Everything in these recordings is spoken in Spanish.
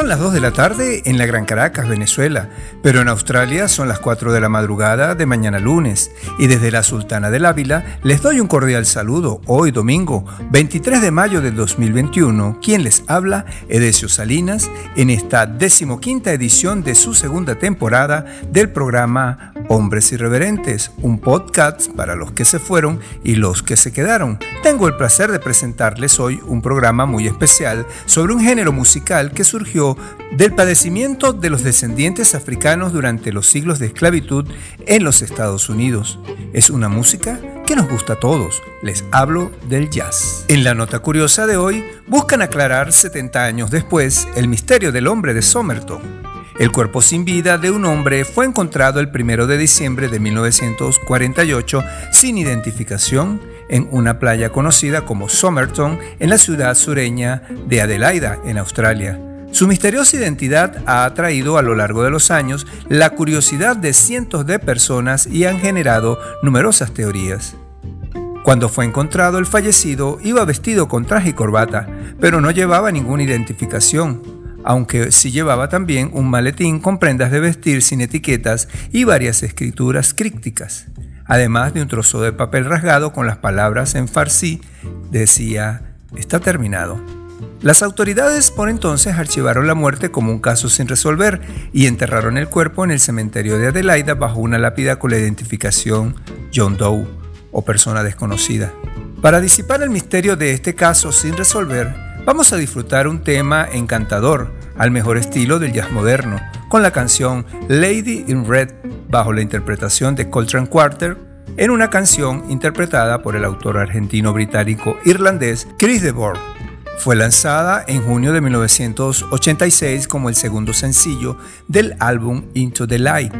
Son las 2 de la tarde en la Gran Caracas, Venezuela, pero en Australia son las 4 de la madrugada de mañana lunes. Y desde la Sultana del Ávila les doy un cordial saludo hoy domingo, 23 de mayo del 2021. Quien les habla, Edesio Salinas, en esta decimoquinta edición de su segunda temporada del programa Hombres Irreverentes, un podcast para los que se fueron y los que se quedaron. Tengo el placer de presentarles hoy un programa muy especial sobre un género musical que surgió del padecimiento de los descendientes africanos durante los siglos de esclavitud en los Estados Unidos. Es una música que nos gusta a todos. Les hablo del jazz. En la nota curiosa de hoy, buscan aclarar 70 años después el misterio del hombre de Somerton. El cuerpo sin vida de un hombre fue encontrado el 1 de diciembre de 1948 sin identificación en una playa conocida como Somerton en la ciudad sureña de Adelaida, en Australia. Su misteriosa identidad ha atraído a lo largo de los años la curiosidad de cientos de personas y han generado numerosas teorías. Cuando fue encontrado el fallecido iba vestido con traje y corbata, pero no llevaba ninguna identificación, aunque sí llevaba también un maletín con prendas de vestir sin etiquetas y varias escrituras crípticas, además de un trozo de papel rasgado con las palabras en farsi, decía, está terminado. Las autoridades por entonces archivaron la muerte como un caso sin resolver y enterraron el cuerpo en el cementerio de Adelaida bajo una lápida con la identificación John Doe o persona desconocida. Para disipar el misterio de este caso sin resolver, vamos a disfrutar un tema encantador, al mejor estilo del jazz moderno, con la canción Lady in Red bajo la interpretación de Coltrane Quarter en una canción interpretada por el autor argentino-británico irlandés Chris DeBoer. Fue lanzada en junio de 1986 como el segundo sencillo del álbum Into the Light.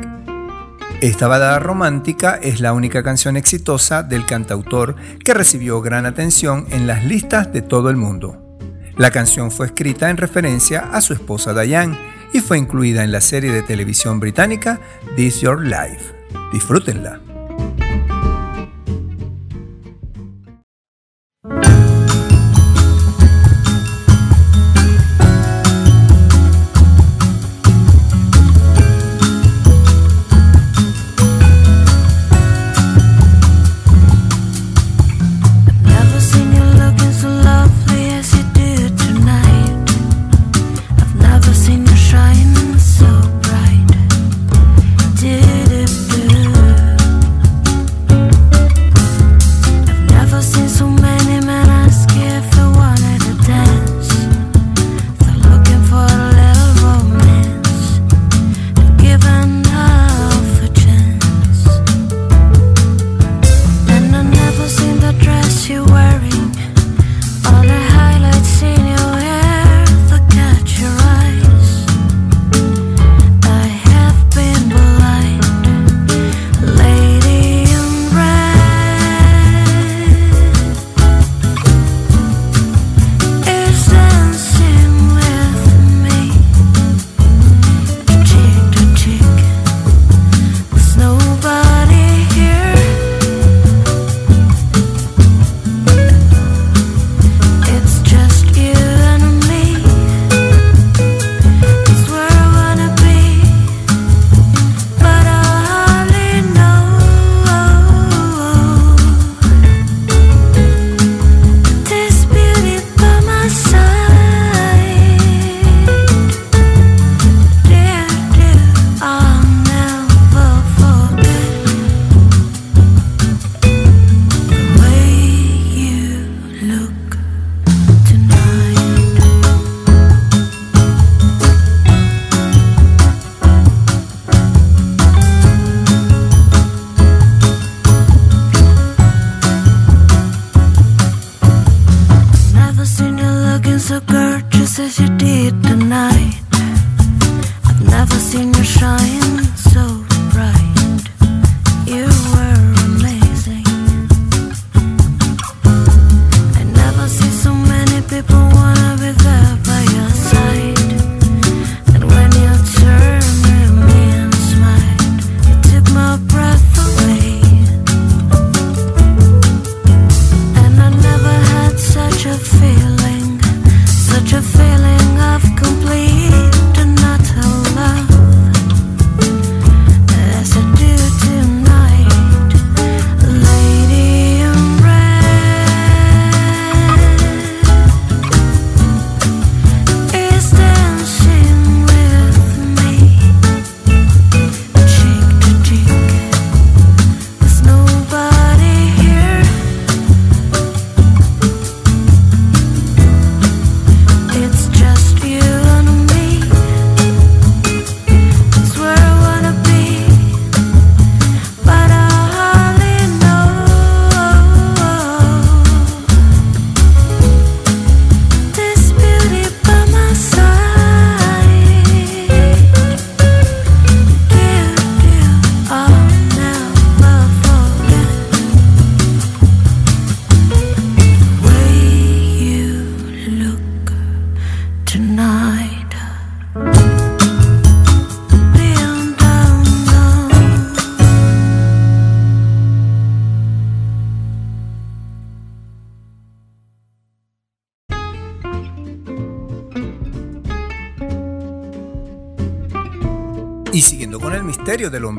Esta balada romántica es la única canción exitosa del cantautor que recibió gran atención en las listas de todo el mundo. La canción fue escrita en referencia a su esposa Diane y fue incluida en la serie de televisión británica This Your Life. Disfrútenla.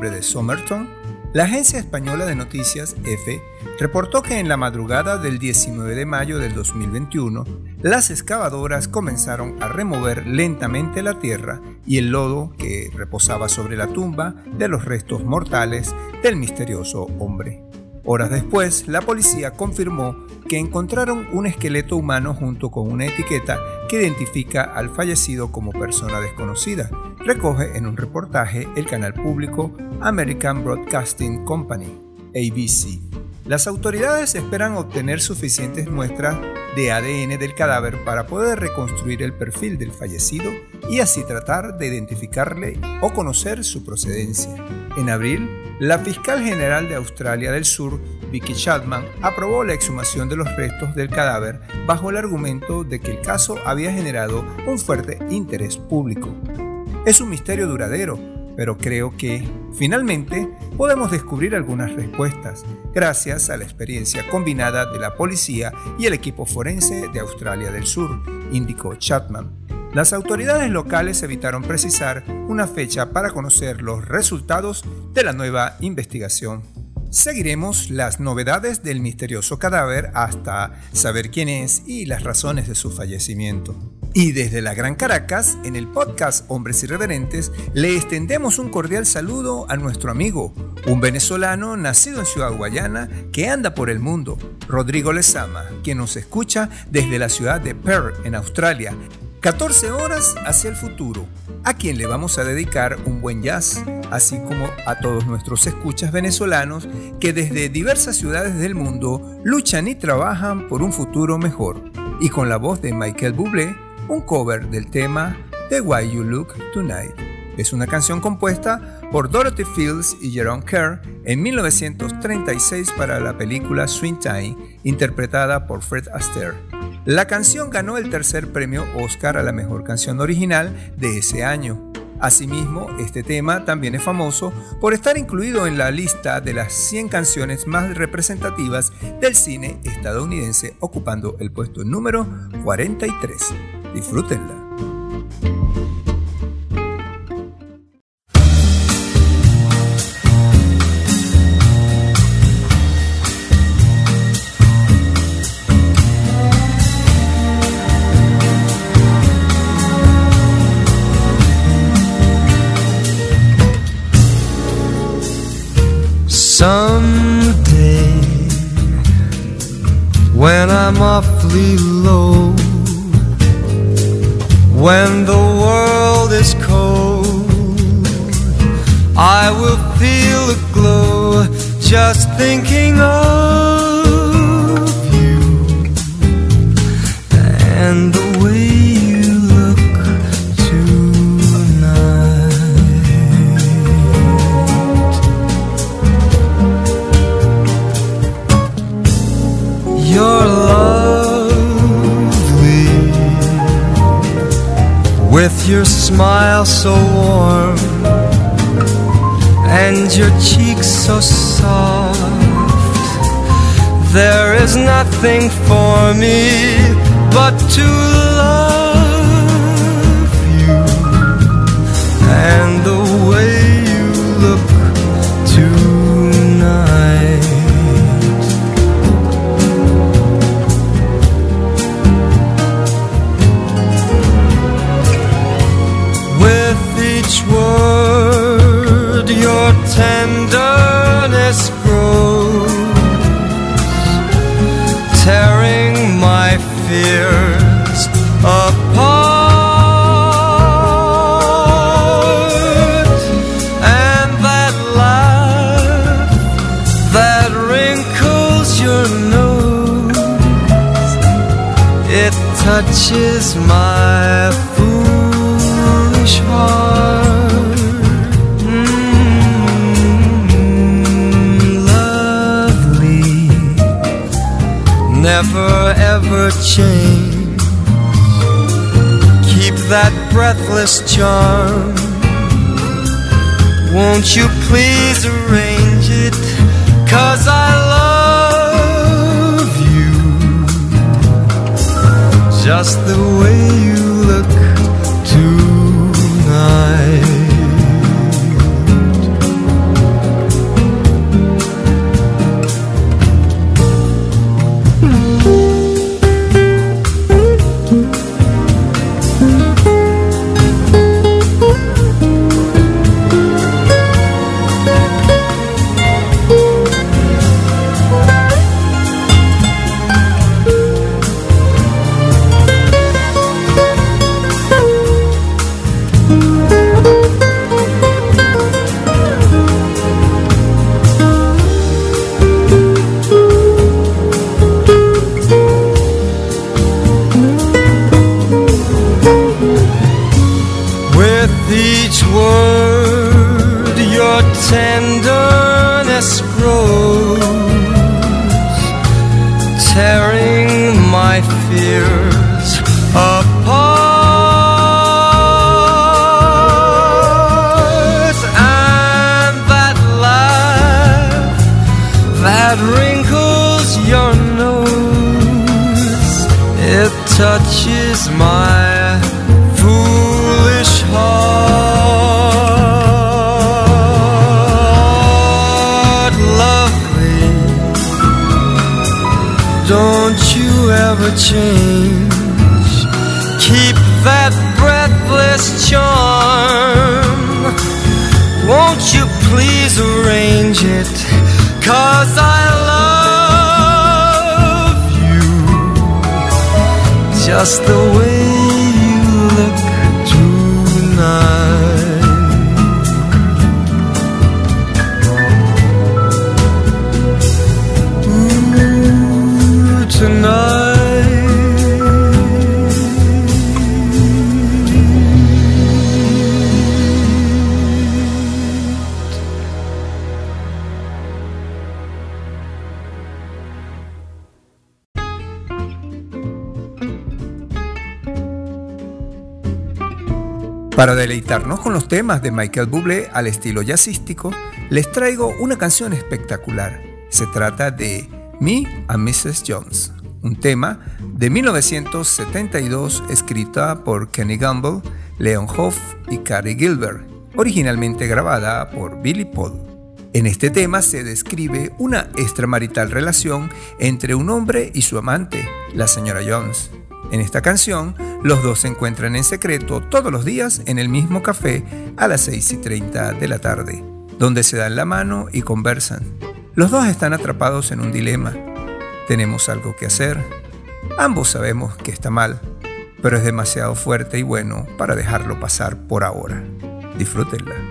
De Somerton, la agencia española de noticias EFE reportó que en la madrugada del 19 de mayo del 2021, las excavadoras comenzaron a remover lentamente la tierra y el lodo que reposaba sobre la tumba de los restos mortales del misterioso hombre. Horas después, la policía confirmó que encontraron un esqueleto humano junto con una etiqueta que identifica al fallecido como persona desconocida. Recoge en un reportaje el canal público American Broadcasting Company, ABC. Las autoridades esperan obtener suficientes muestras de ADN del cadáver para poder reconstruir el perfil del fallecido y así tratar de identificarle o conocer su procedencia. En abril, la fiscal general de Australia del Sur, Vicky Chapman, aprobó la exhumación de los restos del cadáver bajo el argumento de que el caso había generado un fuerte interés público. Es un misterio duradero, pero creo que, finalmente, podemos descubrir algunas respuestas, gracias a la experiencia combinada de la policía y el equipo forense de Australia del Sur, indicó Chapman. Las autoridades locales evitaron precisar una fecha para conocer los resultados de la nueva investigación. Seguiremos las novedades del misterioso cadáver hasta saber quién es y las razones de su fallecimiento. Y desde la Gran Caracas, en el podcast Hombres Irreverentes, le extendemos un cordial saludo a nuestro amigo, un venezolano nacido en Ciudad Guayana que anda por el mundo, Rodrigo Lezama, quien nos escucha desde la ciudad de Perth, en Australia, 14 horas hacia el futuro, a quien le vamos a dedicar un buen jazz, así como a todos nuestros escuchas venezolanos que desde diversas ciudades del mundo luchan y trabajan por un futuro mejor. Y con la voz de Michael Bublé, un cover del tema The Why You Look Tonight. Es una canción compuesta por Dorothy Fields y Jerome Kerr en 1936 para la película Swing Time, interpretada por Fred Astaire. La canción ganó el tercer premio Oscar a la mejor canción original de ese año. Asimismo, este tema también es famoso por estar incluido en la lista de las 100 canciones más representativas del cine estadounidense, ocupando el puesto número 43. Disfrútenla. Someday, when I'm awfully low, when the world is cold, I will feel a glow just thinking of you and the with your smile so warm and your cheeks so soft. There is nothing for me but to touches my foolish heart. Mm, never ever change. Keep that breathless charm. Won't you please arrange it? Cause I just the way you change. Keep that breathless charm. Won't you please arrange it? Cause I love you just the way deleitarnos con los temas de Michael Bublé al estilo jazzístico, les traigo una canción espectacular. Se trata de Me and Mrs. Jones, un tema de 1972 escrita por Kenny Gamble, Leon Hoff y Cary Gilbert, originalmente grabada por Billy Paul. En este tema se describe una extramarital relación entre un hombre y su amante, la señora Jones. En esta canción, los dos se encuentran en secreto todos los días en el mismo café a las 6 y 30 de la tarde, donde se dan la mano y conversan. Los dos están atrapados en un dilema. Tenemos algo que hacer. Ambos sabemos que está mal, pero es demasiado fuerte y bueno para dejarlo pasar por ahora. Disfrútenla.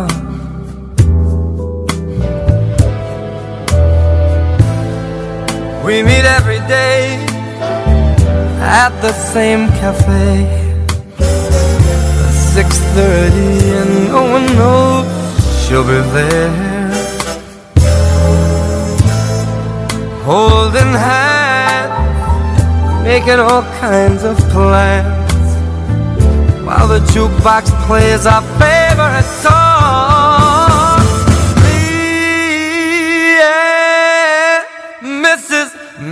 We meet every day at the same cafe. Six thirty, and no one knows she'll be there. Holding hands, making all kinds of plans, while the jukebox plays our favorite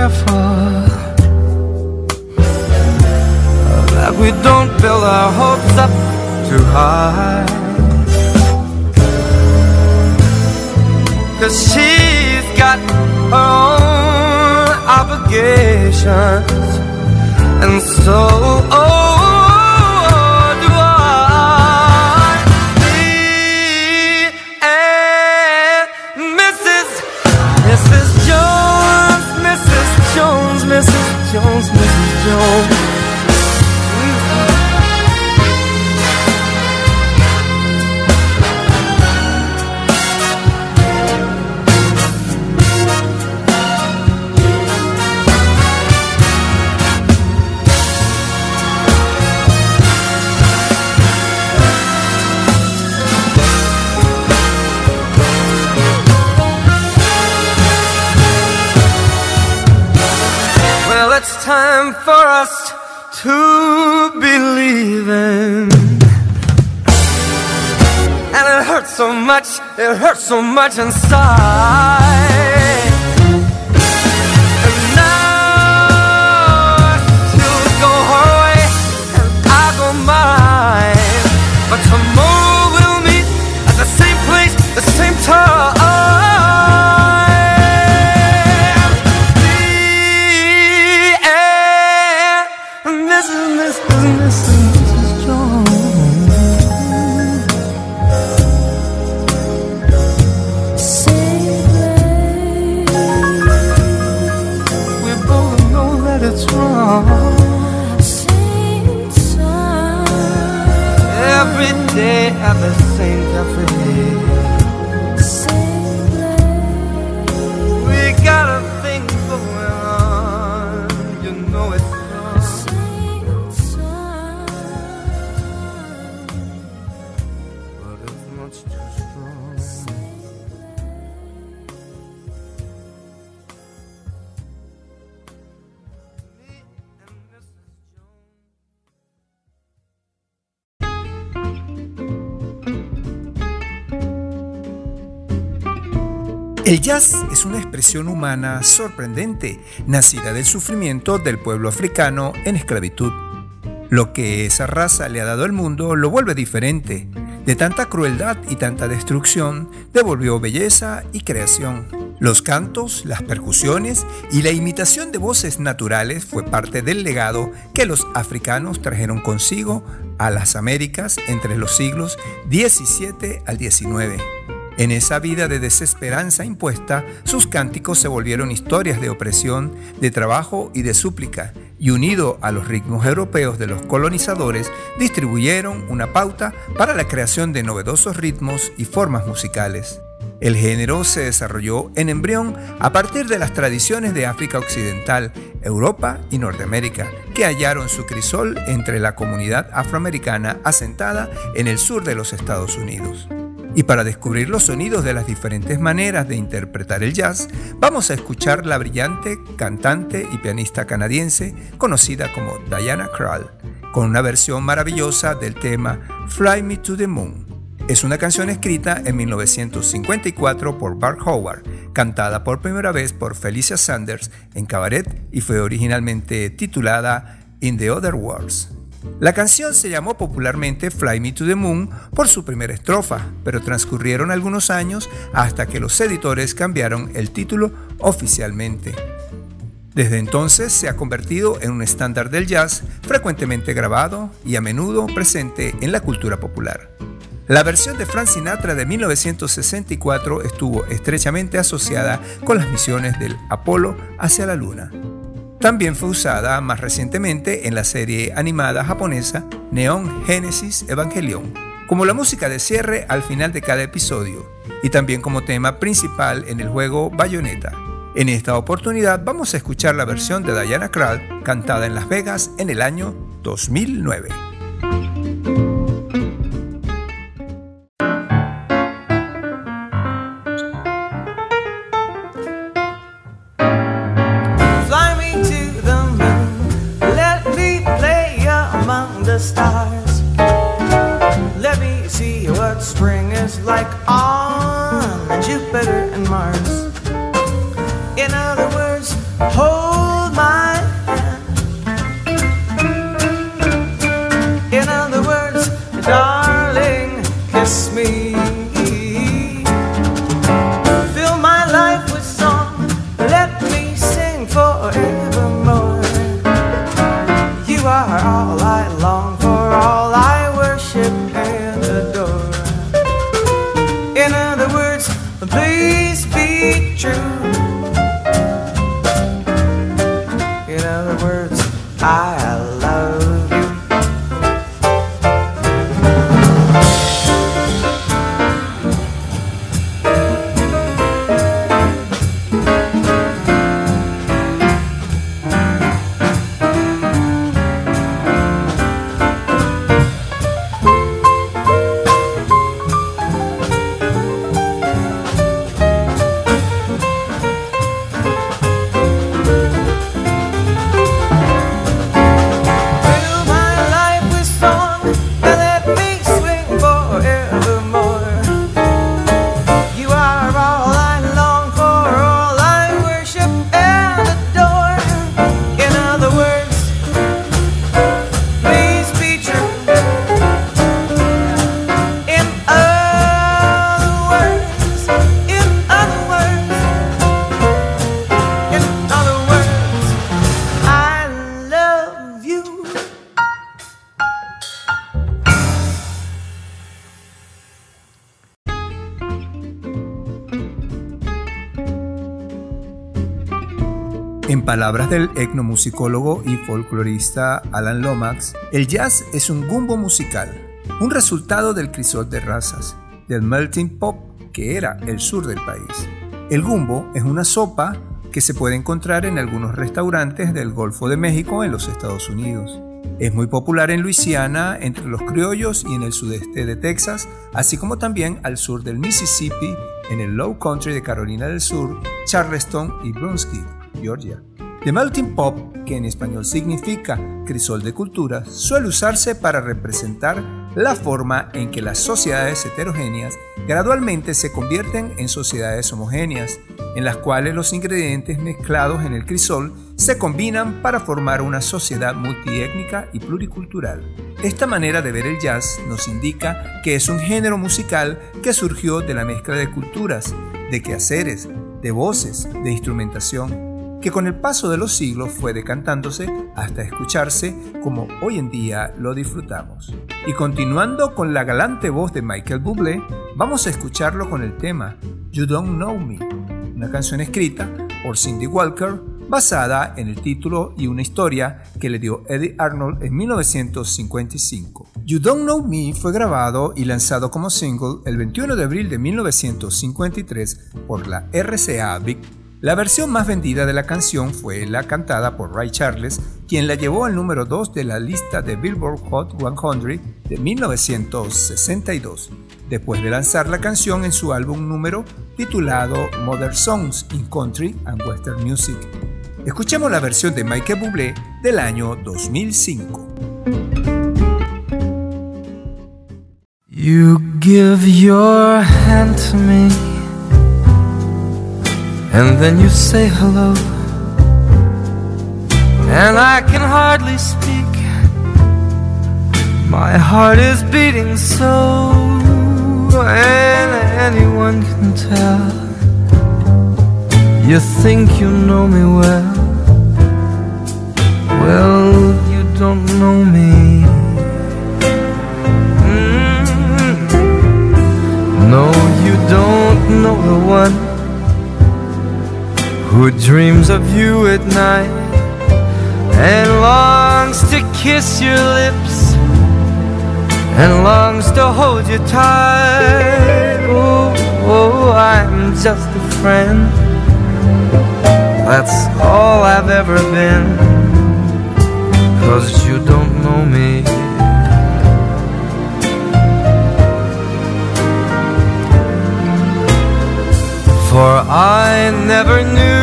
Careful that we don't build our hopes up too high. Cause she's got her own obligations, and so oh, so much inside. El jazz es una expresión humana sorprendente, nacida del sufrimiento del pueblo africano en esclavitud. Lo que esa raza le ha dado al mundo lo vuelve diferente. De tanta crueldad y tanta destrucción, devolvió belleza y creación. Los cantos, las percusiones y la imitación de voces naturales fue parte del legado que los africanos trajeron consigo a las Américas entre los siglos XVII al XIX. En esa vida de desesperanza impuesta, sus cánticos se volvieron historias de opresión, de trabajo y de súplica, y unido a los ritmos europeos de los colonizadores, distribuyeron una pauta para la creación de novedosos ritmos y formas musicales. El género se desarrolló en embrión a partir de las tradiciones de África Occidental, Europa y Norteamérica, que hallaron su crisol entre la comunidad afroamericana asentada en el sur de los Estados Unidos. Y para descubrir los sonidos de las diferentes maneras de interpretar el jazz, vamos a escuchar la brillante cantante y pianista canadiense conocida como Diana Krall, con una versión maravillosa del tema Fly Me to the Moon. Es una canción escrita en 1954 por Bart Howard, cantada por primera vez por Felicia Sanders en cabaret y fue originalmente titulada In the Other Worlds. La canción se llamó popularmente Fly Me to the Moon por su primera estrofa, pero transcurrieron algunos años hasta que los editores cambiaron el título oficialmente. Desde entonces se ha convertido en un estándar del jazz frecuentemente grabado y a menudo presente en la cultura popular. La versión de Frank Sinatra de 1964 estuvo estrechamente asociada con las misiones del Apolo hacia la Luna. También fue usada más recientemente en la serie animada japonesa Neon Genesis Evangelion, como la música de cierre al final de cada episodio, y también como tema principal en el juego Bayonetta. En esta oportunidad vamos a escuchar la versión de Diana Krall cantada en Las Vegas en el año 2009. Palabras del etnomusicólogo y folclorista Alan Lomax, el jazz es un gumbo musical, un resultado del crisol de razas, del melting pop que era el sur del país. El gumbo es una sopa que se puede encontrar en algunos restaurantes del Golfo de México en los Estados Unidos. Es muy popular en Luisiana, entre los criollos y en el sudeste de Texas, así como también al sur del Mississippi, en el Low Country de Carolina del Sur, Charleston y Brunswick, Georgia. The melting pop, que en español significa crisol de culturas, suele usarse para representar la forma en que las sociedades heterogéneas gradualmente se convierten en sociedades homogéneas, en las cuales los ingredientes mezclados en el crisol se combinan para formar una sociedad multiétnica y pluricultural. Esta manera de ver el jazz nos indica que es un género musical que surgió de la mezcla de culturas, de quehaceres, de voces, de instrumentación, que con el paso de los siglos fue decantándose hasta escucharse como hoy en día lo disfrutamos. Y continuando con la galante voz de Michael Bublé, vamos a escucharlo con el tema You Don't Know Me, una canción escrita por Cindy Walker basada en el título y una historia que le dio Eddie Arnold en 1955. You Don't Know Me fue grabado y lanzado como single el 21 de abril de 1953 por la RCA Big la versión más vendida de la canción fue la cantada por Ray Charles, quien la llevó al número 2 de la lista de Billboard Hot 100 de 1962, después de lanzar la canción en su álbum número titulado Modern Songs in Country and Western Music. Escuchemos la versión de Michael Bublé del año 2005. You give your hand to me. And then you say hello. And I can hardly speak. My heart is beating so. And anyone can tell. You think you know me well. Well, you don't know me. Mm-hmm. No, you don't know the one who dreams of you at night and longs to kiss your lips and longs to hold you tight. Oh, oh, I'm just a friend. That's all I've ever been. Cause you don't know me. For I never knew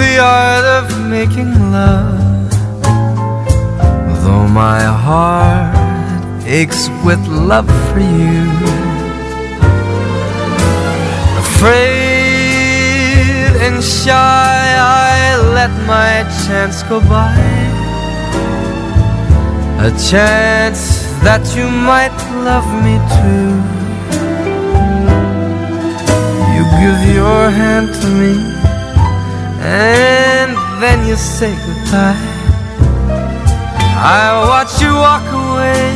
the art of making love. Though my heart aches with love for you. Afraid and shy I let my chance go by. A chance that you might love me too give your hand to me and then you say goodbye. I watch you walk away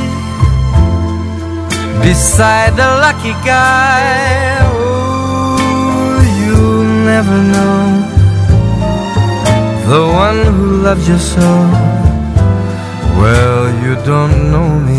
beside the lucky guy. Oh, you'll never know the one who loves you so. Well, you don't know me.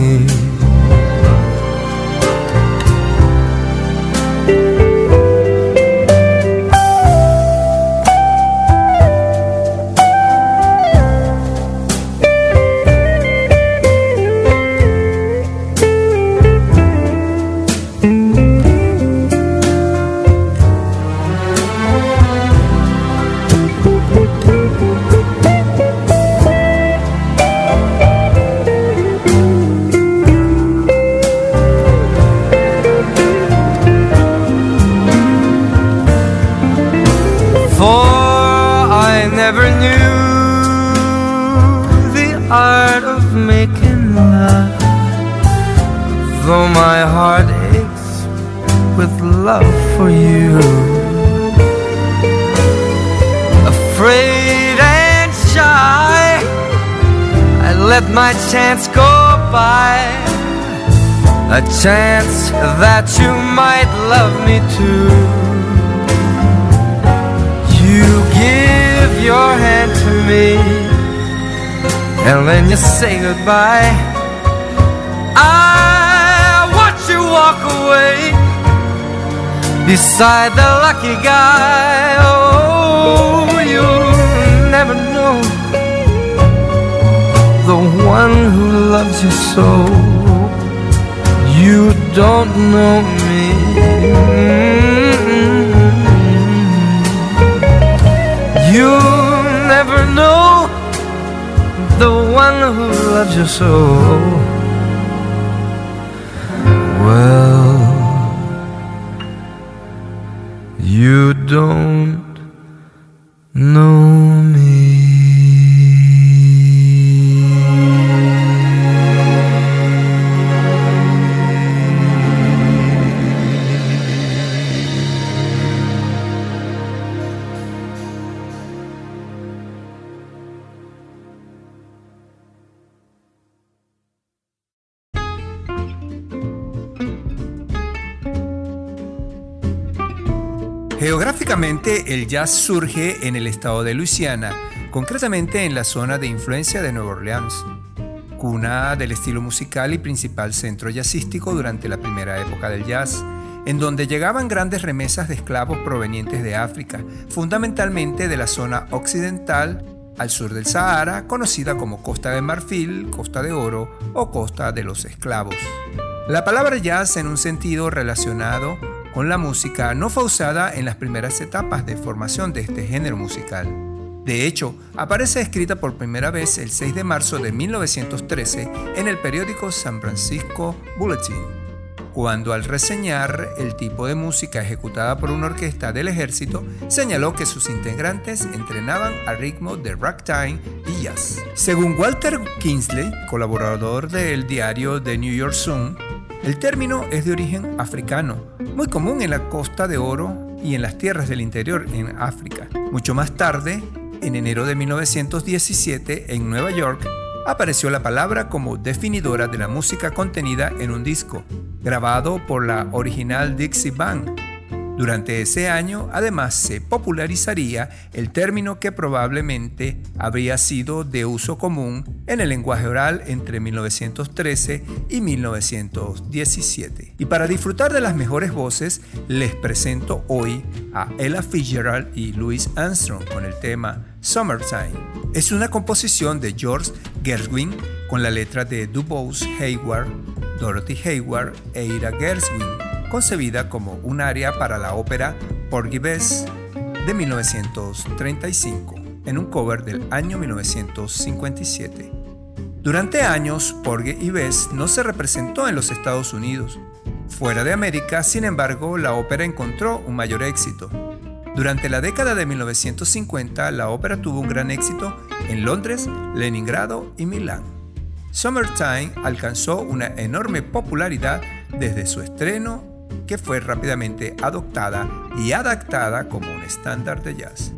Chance go by A chance that you might love me too You give your hand to me and then you say goodbye. I watch you walk away beside the lucky guy. Oh, you'll never one who loves you so. You don't know me. You never know the one who loves you so. Well, you don't jazz surge en el estado de Luisiana, concretamente en la zona de influencia de Nueva Orleans, cuna del estilo musical y principal centro jazzístico durante la primera época del jazz, en donde llegaban grandes remesas de esclavos provenientes de África, fundamentalmente de la zona occidental al sur del Sahara, conocida como Costa de Marfil, Costa de Oro o Costa de los Esclavos. La palabra jazz en un sentido relacionado con la música no fue usada en las primeras etapas de formación de este género musical. De hecho, aparece escrita por primera vez el 6 de marzo de 1913 en el periódico San Francisco Bulletin, cuando al reseñar el tipo de música ejecutada por una orquesta del ejército, señaló que sus integrantes entrenaban al ritmo de ragtime y jazz. Según Walter Kingsley, colaborador del diario The New York Sun, el término es de origen africano, muy común en la Costa de Oro y en las tierras del interior en África. Mucho más tarde, en enero de 1917, en Nueva York, apareció la palabra como definidora de la música contenida en un disco, grabado por la original Dixie Band, durante ese año, además, se popularizaría el término que probablemente habría sido de uso común en el lenguaje oral entre 1913 y 1917. Y para disfrutar de las mejores voces, les presento hoy a Ella Fitzgerald y Louis Armstrong con el tema Summertime. Es una composición de George Gershwin con la letra de DuBose Hayward, Dorothy Hayward e Ira Gershwin concebida como un área para la ópera Porgy de 1935, en un cover del año 1957. Durante años, Porgy y Bess no se representó en los Estados Unidos. Fuera de América, sin embargo, la ópera encontró un mayor éxito. Durante la década de 1950, la ópera tuvo un gran éxito en Londres, Leningrado y Milán. Summertime alcanzó una enorme popularidad desde su estreno que fue rápidamente adoptada y adaptada como un estándar de jazz.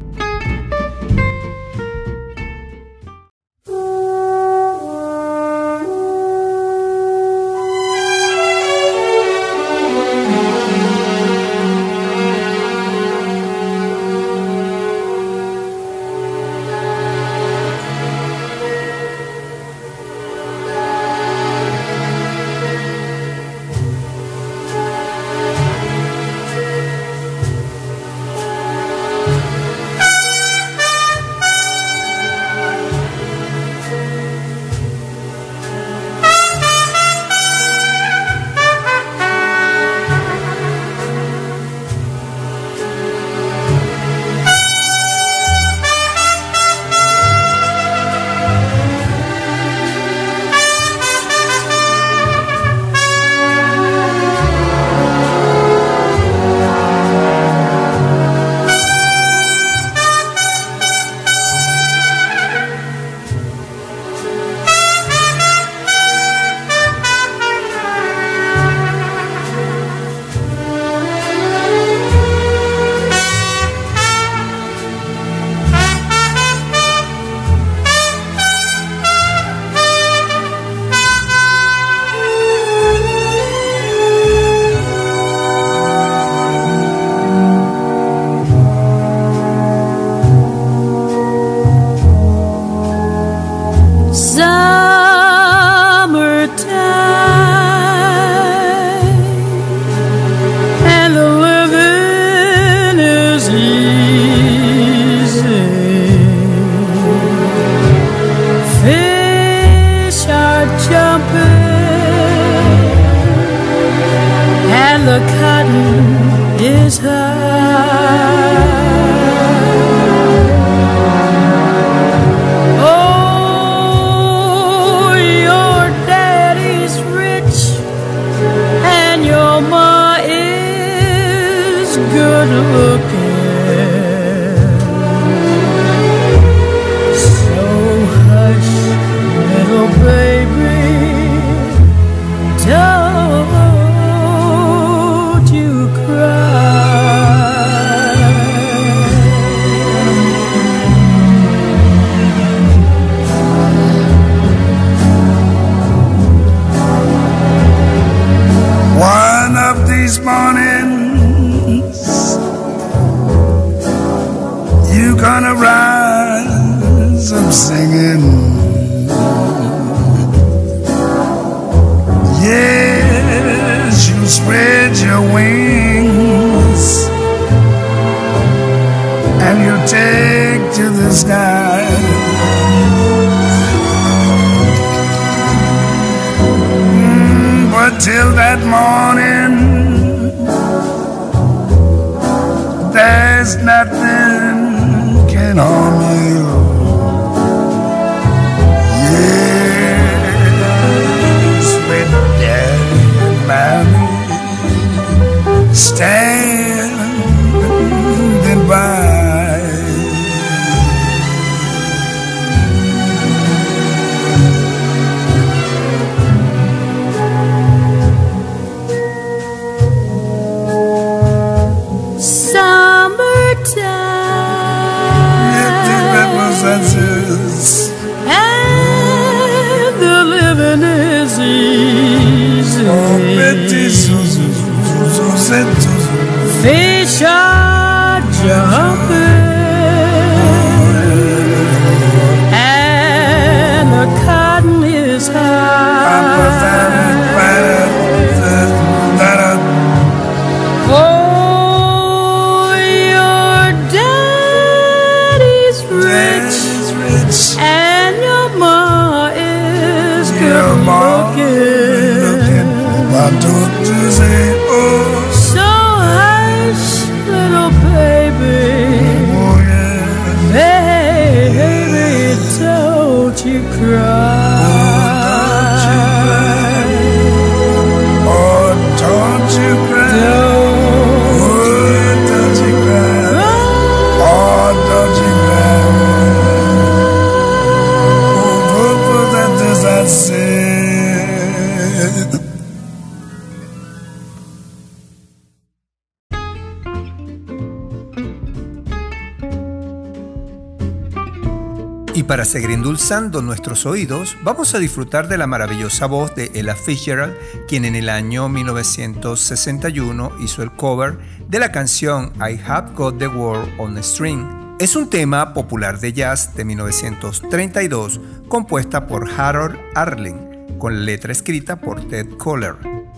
Seguir endulzando nuestros oídos, vamos a disfrutar de la maravillosa voz de Ella Fitzgerald, quien en el año 1961 hizo el cover de la canción I Have Got the World on a String. Es un tema popular de jazz de 1932 compuesta por Harold Arlen, con letra escrita por Ted Koller.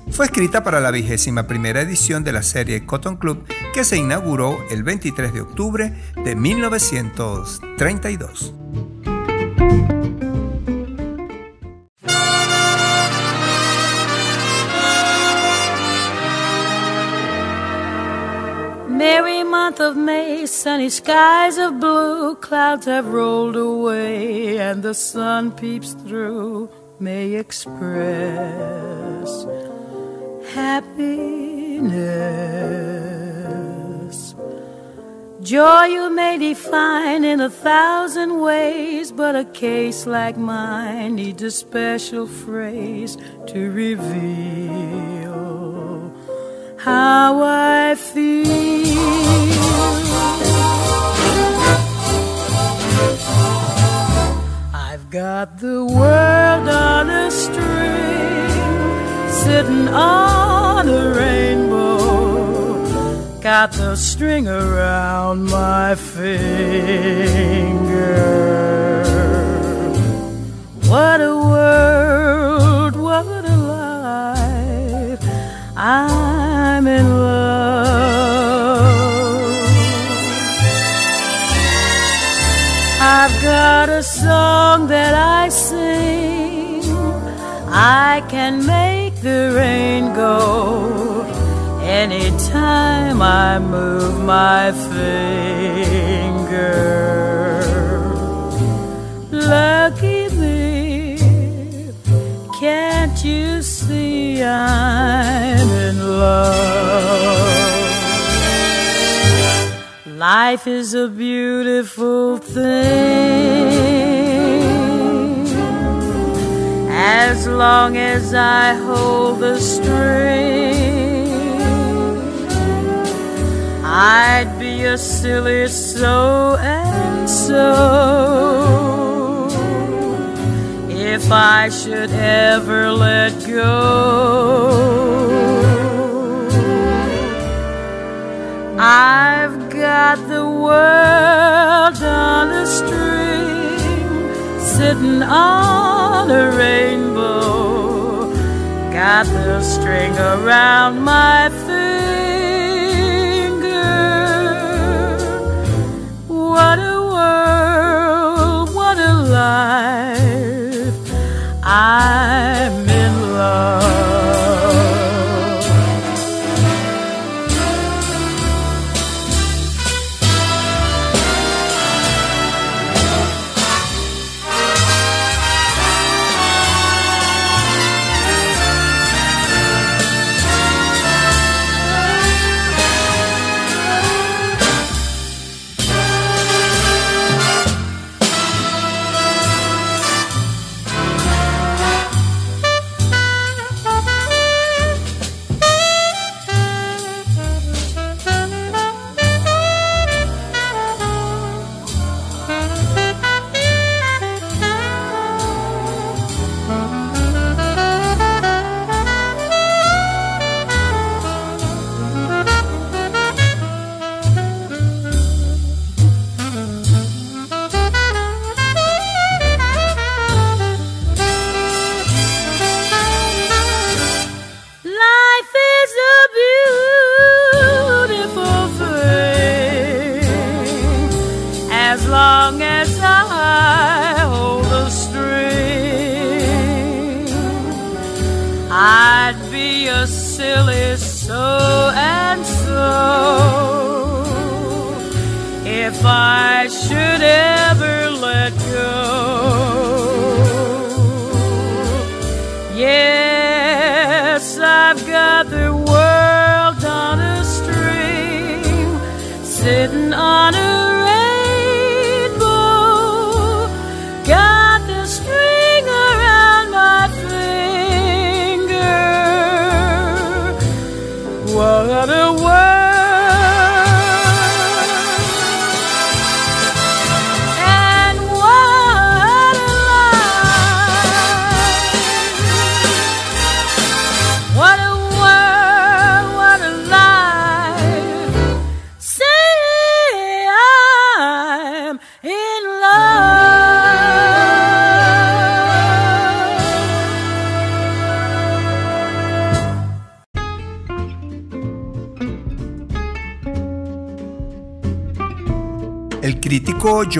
Fue escrita para la vigésima primera edición de la serie Cotton Club que se inauguró el 23 de octubre de 1932. Merry month of May, sunny skies of blue, clouds have rolled away, and the sun peeps through. May express happiness. Joy you may define in a thousand ways, but a case like mine needs a special phrase to reveal how I feel. I've got the world on a string, sitting on a rainbow. Got the string around my finger. What a world, what a life. I'm in love. I've got a song that I sing. I can make the rain go anytime I move my finger. Lucky me, can't you see I'm in love? Life is a beautiful thing. As long as I hold the string I'd be a silly so and so if I should ever let go. I've got the world on a string, sitting on a rainbow. Got the string around my finger. What a world, what a life. I'm in love.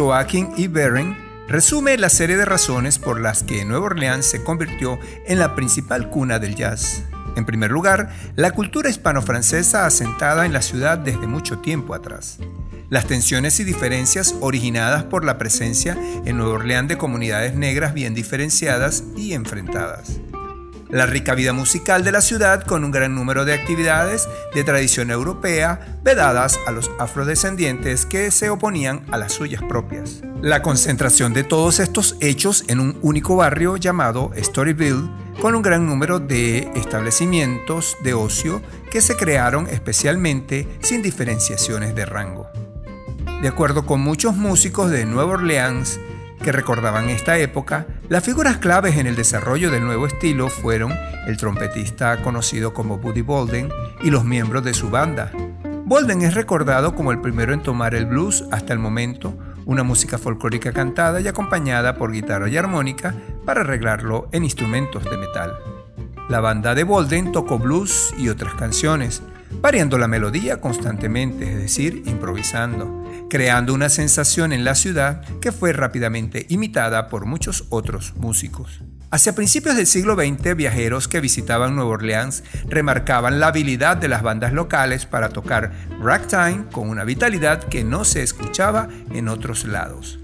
Joachim E. Beren resume la serie de razones por las que Nueva Orleans se convirtió en la principal cuna del jazz. En primer lugar, la cultura hispano-francesa asentada en la ciudad desde mucho tiempo atrás. Las tensiones y diferencias originadas por la presencia en Nueva Orleans de comunidades negras bien diferenciadas y enfrentadas. La rica vida musical de la ciudad con un gran número de actividades de tradición europea vedadas a los afrodescendientes que se oponían a las suyas propias. La concentración de todos estos hechos en un único barrio llamado Storyville con un gran número de establecimientos de ocio que se crearon especialmente sin diferenciaciones de rango. De acuerdo con muchos músicos de Nueva Orleans, que recordaban esta época, las figuras claves en el desarrollo del nuevo estilo fueron el trompetista conocido como Buddy Bolden y los miembros de su banda. Bolden es recordado como el primero en tomar el blues hasta el momento, una música folclórica cantada y acompañada por guitarra y armónica para arreglarlo en instrumentos de metal. La banda de Bolden tocó blues y otras canciones, variando la melodía constantemente, es decir, improvisando, creando una sensación en la ciudad que fue rápidamente imitada por muchos otros músicos. Hacia principios del siglo XX, viajeros que visitaban Nueva Orleans remarcaban la habilidad de las bandas locales para tocar ragtime con una vitalidad que no se escuchaba en otros lados.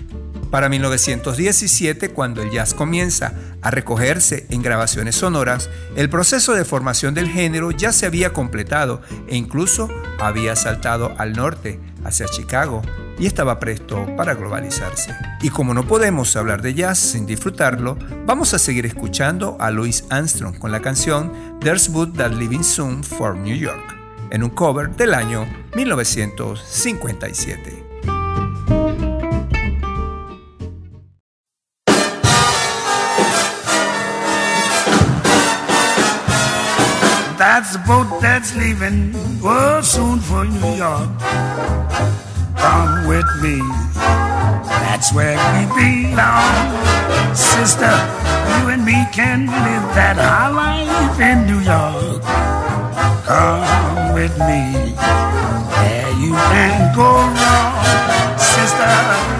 Para 1917, cuando el jazz comienza a recogerse en grabaciones sonoras, el proceso de formación del género ya se había completado e incluso había saltado al norte, hacia Chicago y estaba presto para globalizarse. Y como no podemos hablar de jazz sin disfrutarlo, vamos a seguir escuchando a Louis Armstrong con la canción There's Wood That Living Soon for New York, en un cover del año 1957. That's the boat that's leaving, soon for New York. Me, that's where we belong. Sister, you and me can live that high life in New York. Come with me, there you can go wrong. Sister,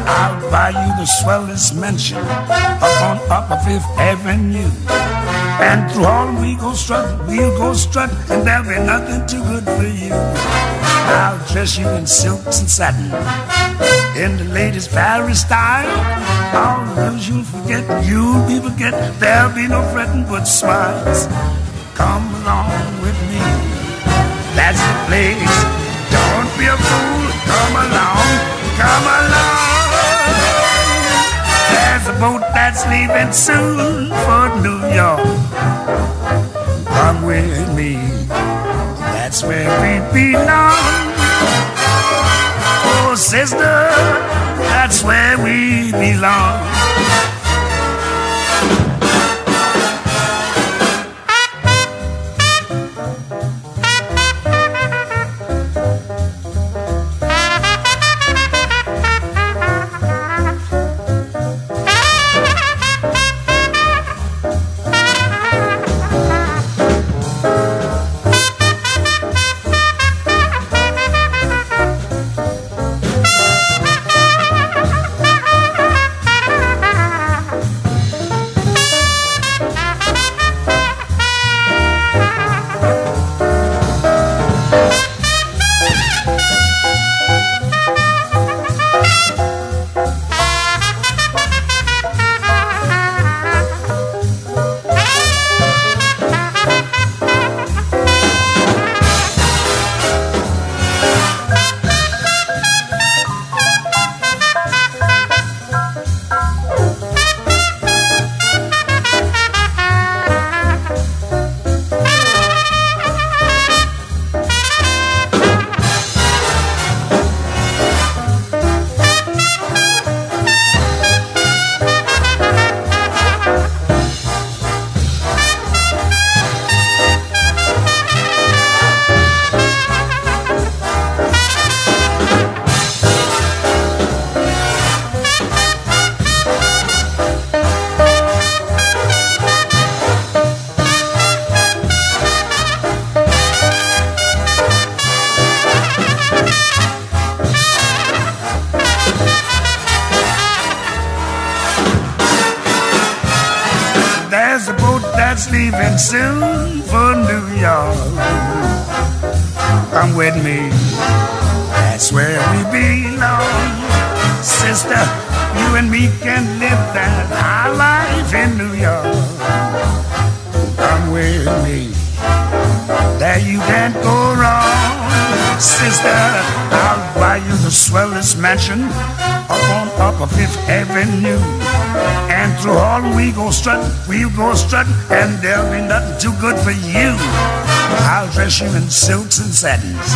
I'll buy you the swellest mansion up on Upper Fifth Avenue. And through all we go strut, we'll go strut, and there'll be nothing too good for you. I'll dress you in silks and satin, in the latest Paris style. All girls you'll forget, you'll be forget. There'll be no fretting but smiles. Come along with me, that's the place. Don't be a fool, come along, come along. There's a boat that's leaving soon for New York. Come with me, that's where we belong. Oh, sister, that's where we belong. Strut, and there'll be nothing too good for you. I'll dress you in silks and satins,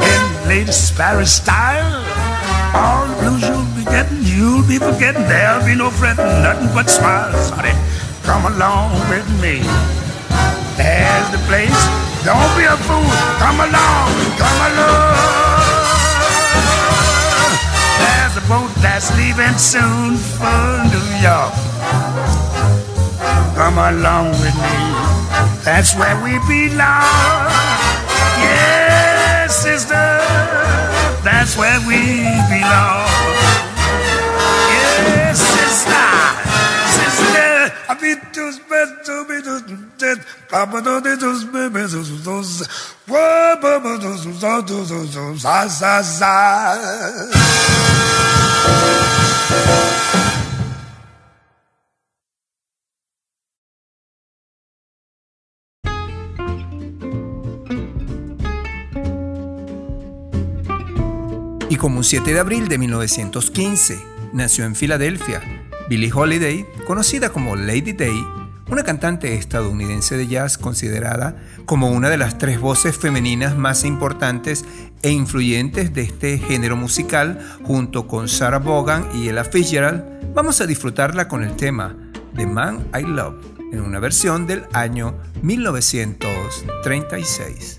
in latest Paris style. All the blues you'll be getting, you'll be forgetting. There'll be no fretting, nothing but smiles, honey. Come along with me. There's the place. Don't be a fool. Come along, come along. There's a boat that's leaving soon for New York. Come along with me. That's where we belong. Yes, sister. That's where we belong. Yes, sister. Sister. I beat those best to be those dead. Papa do de those babies those those. Whoa, baba those those those those those. Za za como un 7 de abril de 1915 nació en Filadelfia. Billie Holiday, conocida como Lady Day, una cantante estadounidense de jazz considerada como una de las tres voces femeninas más importantes e influyentes de este género musical, junto con Sarah Vaughan y Ella Fitzgerald, vamos a disfrutarla con el tema The Man I Love, en una versión del año 1936.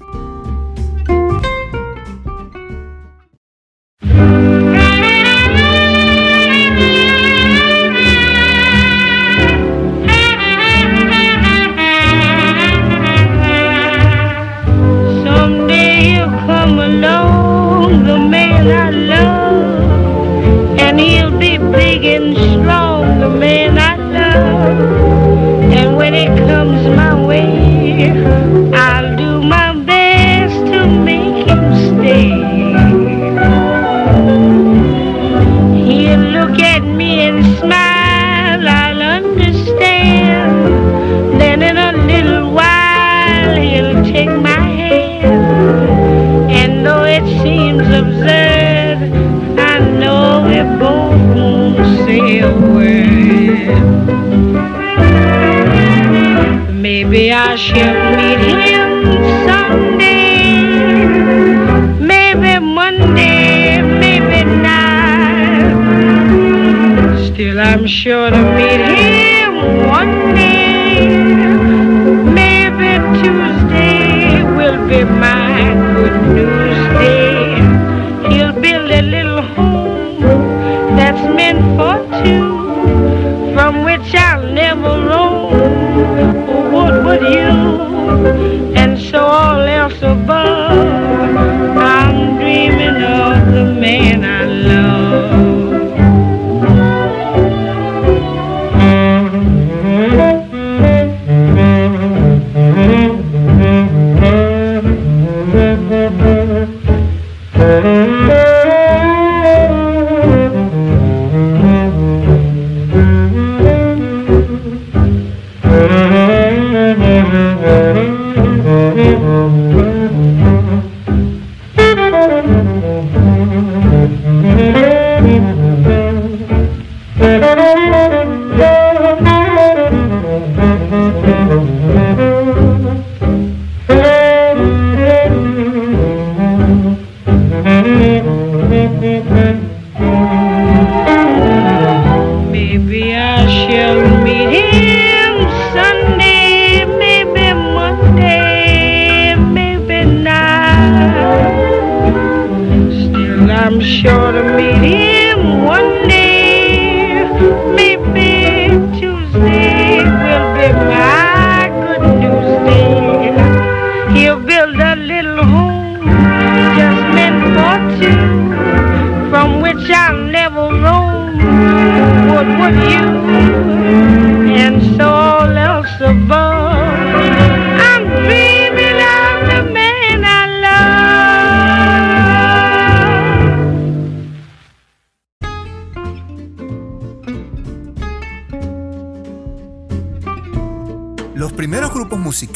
I shall meet him someday. Maybe Monday, maybe not. Still, I'm sure to meet him. sure to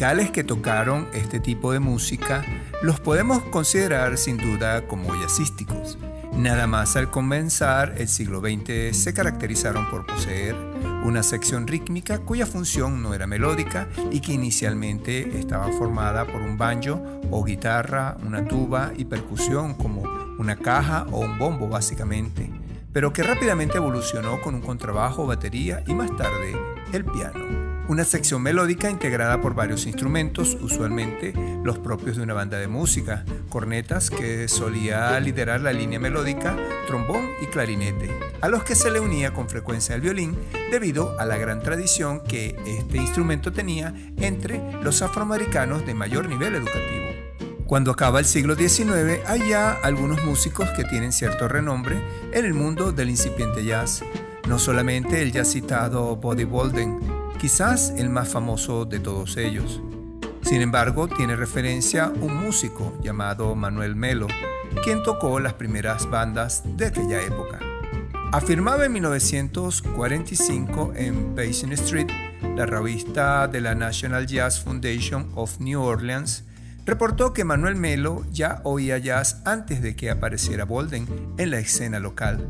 que tocaron este tipo de música los podemos considerar sin duda como jazzísticos. Nada más al comenzar el siglo XX se caracterizaron por poseer una sección rítmica cuya función no era melódica y que inicialmente estaba formada por un banjo o guitarra, una tuba y percusión como una caja o un bombo básicamente, pero que rápidamente evolucionó con un contrabajo, batería y más tarde el piano una sección melódica integrada por varios instrumentos, usualmente los propios de una banda de música, cornetas que solía liderar la línea melódica, trombón y clarinete, a los que se le unía con frecuencia el violín debido a la gran tradición que este instrumento tenía entre los afroamericanos de mayor nivel educativo. Cuando acaba el siglo XIX hay ya algunos músicos que tienen cierto renombre en el mundo del incipiente jazz, no solamente el ya citado Buddy Bolden, quizás el más famoso de todos ellos. Sin embargo, tiene referencia un músico llamado Manuel Melo, quien tocó las primeras bandas de aquella época. Afirmaba en 1945 en Basin Street, la revista de la National Jazz Foundation of New Orleans, reportó que Manuel Melo ya oía jazz antes de que apareciera Bolden en la escena local,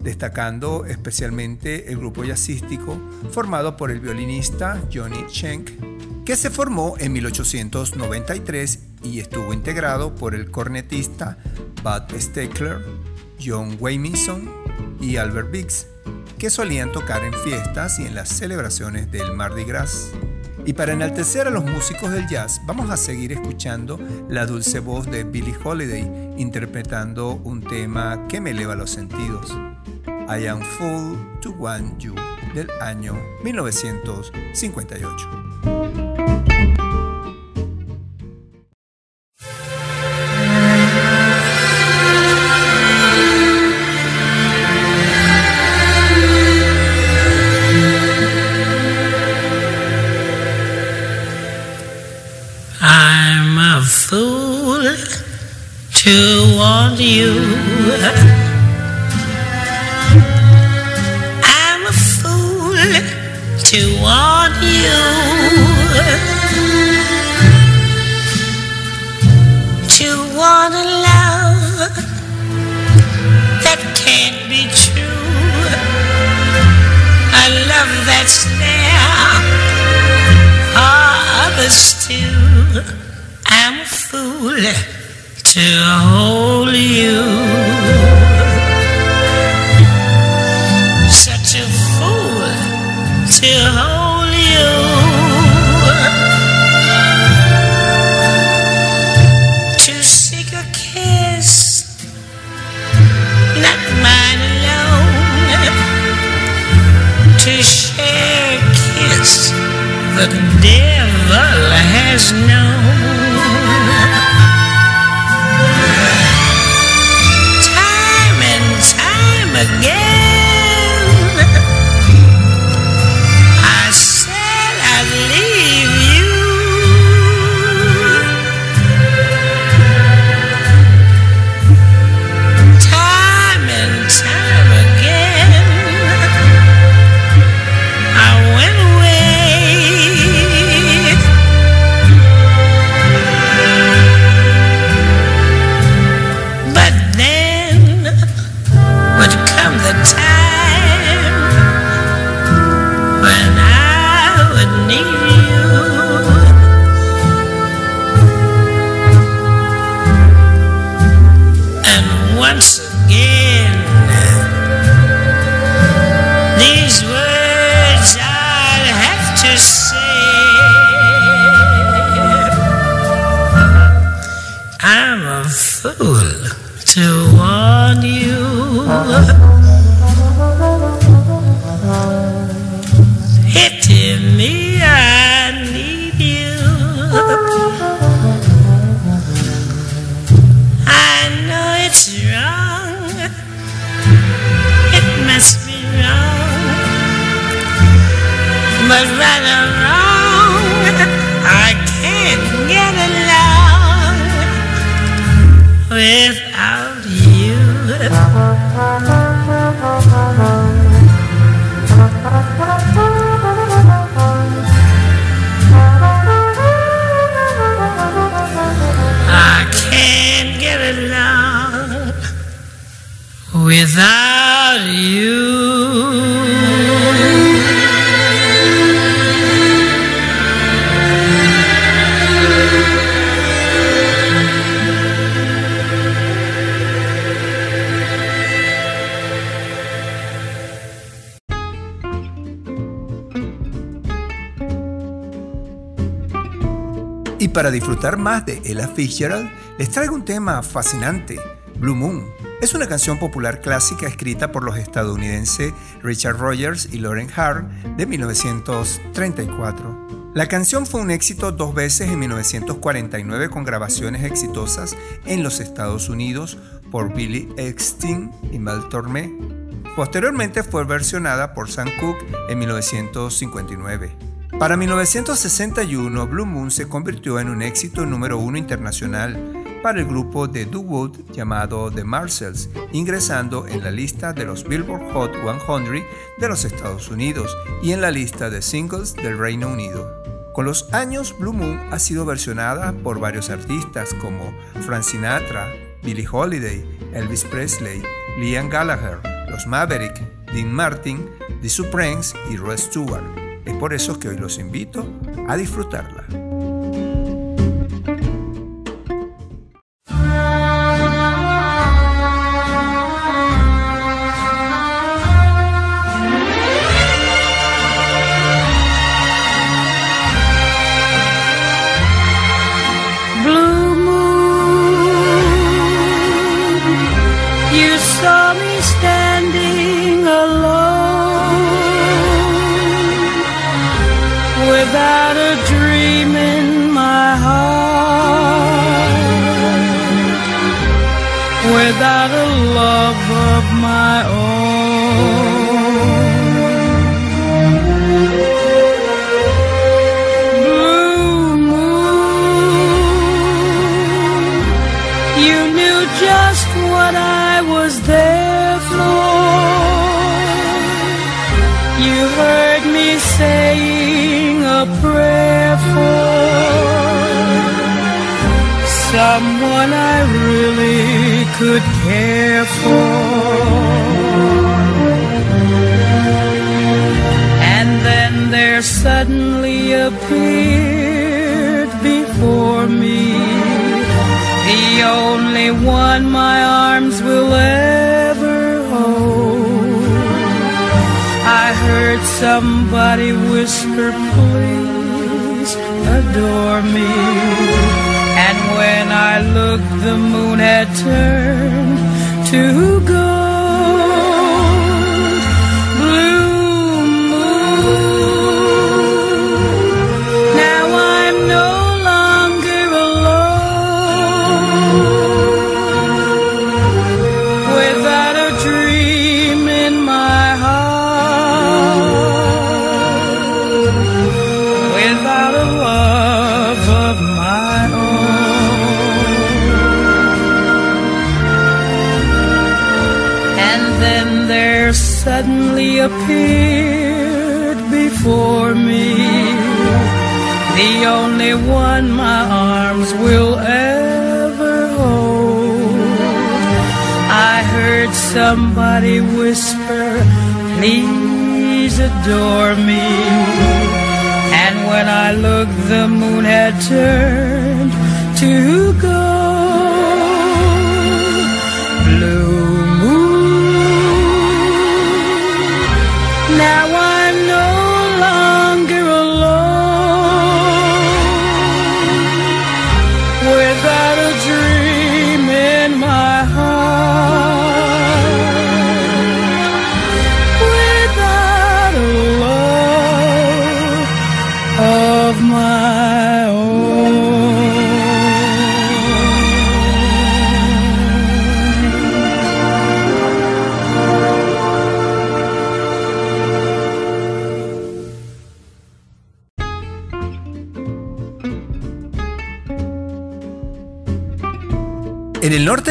destacando especialmente el grupo jazzístico formado por el violinista Johnny Schenk, que se formó en 1893 y estuvo integrado por el cornetista Bud Steckler, John Waymison y Albert Biggs, que solían tocar en fiestas y en las celebraciones del Mardi Gras. Y para enaltecer a los músicos del jazz, vamos a seguir escuchando la dulce voz de Billie Holiday interpretando un tema que me eleva los sentidos. I Am Full to Want You del año 1958. To want you. I'm a fool to want you. To want a love that can't be true. A love that's there others too. Fool to hold you. Such a fool to disfrutar más de Ella Fitzgerald, les traigo un tema fascinante, Blue Moon. Es una canción popular clásica escrita por los estadounidenses Richard Rogers y Lauren Hart de 1934. La canción fue un éxito dos veces en 1949 con grabaciones exitosas en los Estados Unidos por Billy Eckstein y Mel Tormé. Posteriormente fue versionada por Sam Cooke en 1959. Para 1961, Blue Moon se convirtió en un éxito número uno internacional para el grupo de doo llamado The Marcells, ingresando en la lista de los Billboard Hot 100 de los Estados Unidos y en la lista de singles del Reino Unido. Con los años, Blue Moon ha sido versionada por varios artistas como Frank Sinatra, Billie Holiday, Elvis Presley, Liam Gallagher, Los Maverick, Dean Martin, The Supremes y Rod Stewart. Es por eso que hoy los invito a disfrutarla. Could care for. And then there suddenly appeared before me the only one my arms will ever hold. I heard somebody whisper, please adore me I looked, the moon had turned to appeared before me, the only one my arms will ever hold. I heard somebody whisper, please adore me. And when I looked, the moon had turned to gold.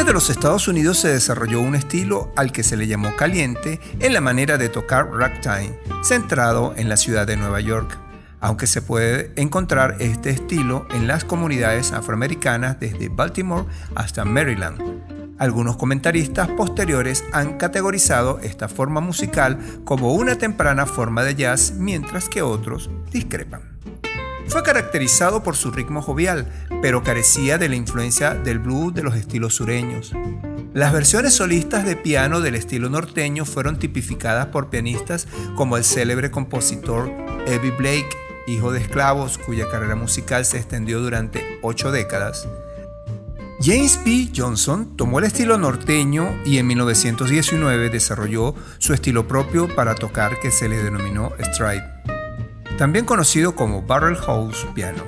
De los Estados Unidos se desarrolló un estilo al que se le llamó caliente en la manera de tocar ragtime, centrado en la ciudad de Nueva York, aunque se puede encontrar este estilo en las comunidades afroamericanas desde Baltimore hasta Maryland. Algunos comentaristas posteriores han categorizado esta forma musical como una temprana forma de jazz, mientras que otros discrepan. Fue caracterizado por su ritmo jovial, pero carecía de la influencia del blues de los estilos sureños. Las versiones solistas de piano del estilo norteño fueron tipificadas por pianistas como el célebre compositor Evie Blake, hijo de esclavos cuya carrera musical se extendió durante ocho décadas. James P. Johnson tomó el estilo norteño y en 1919 desarrolló su estilo propio para tocar que se le denominó stride también conocido como barrel house piano.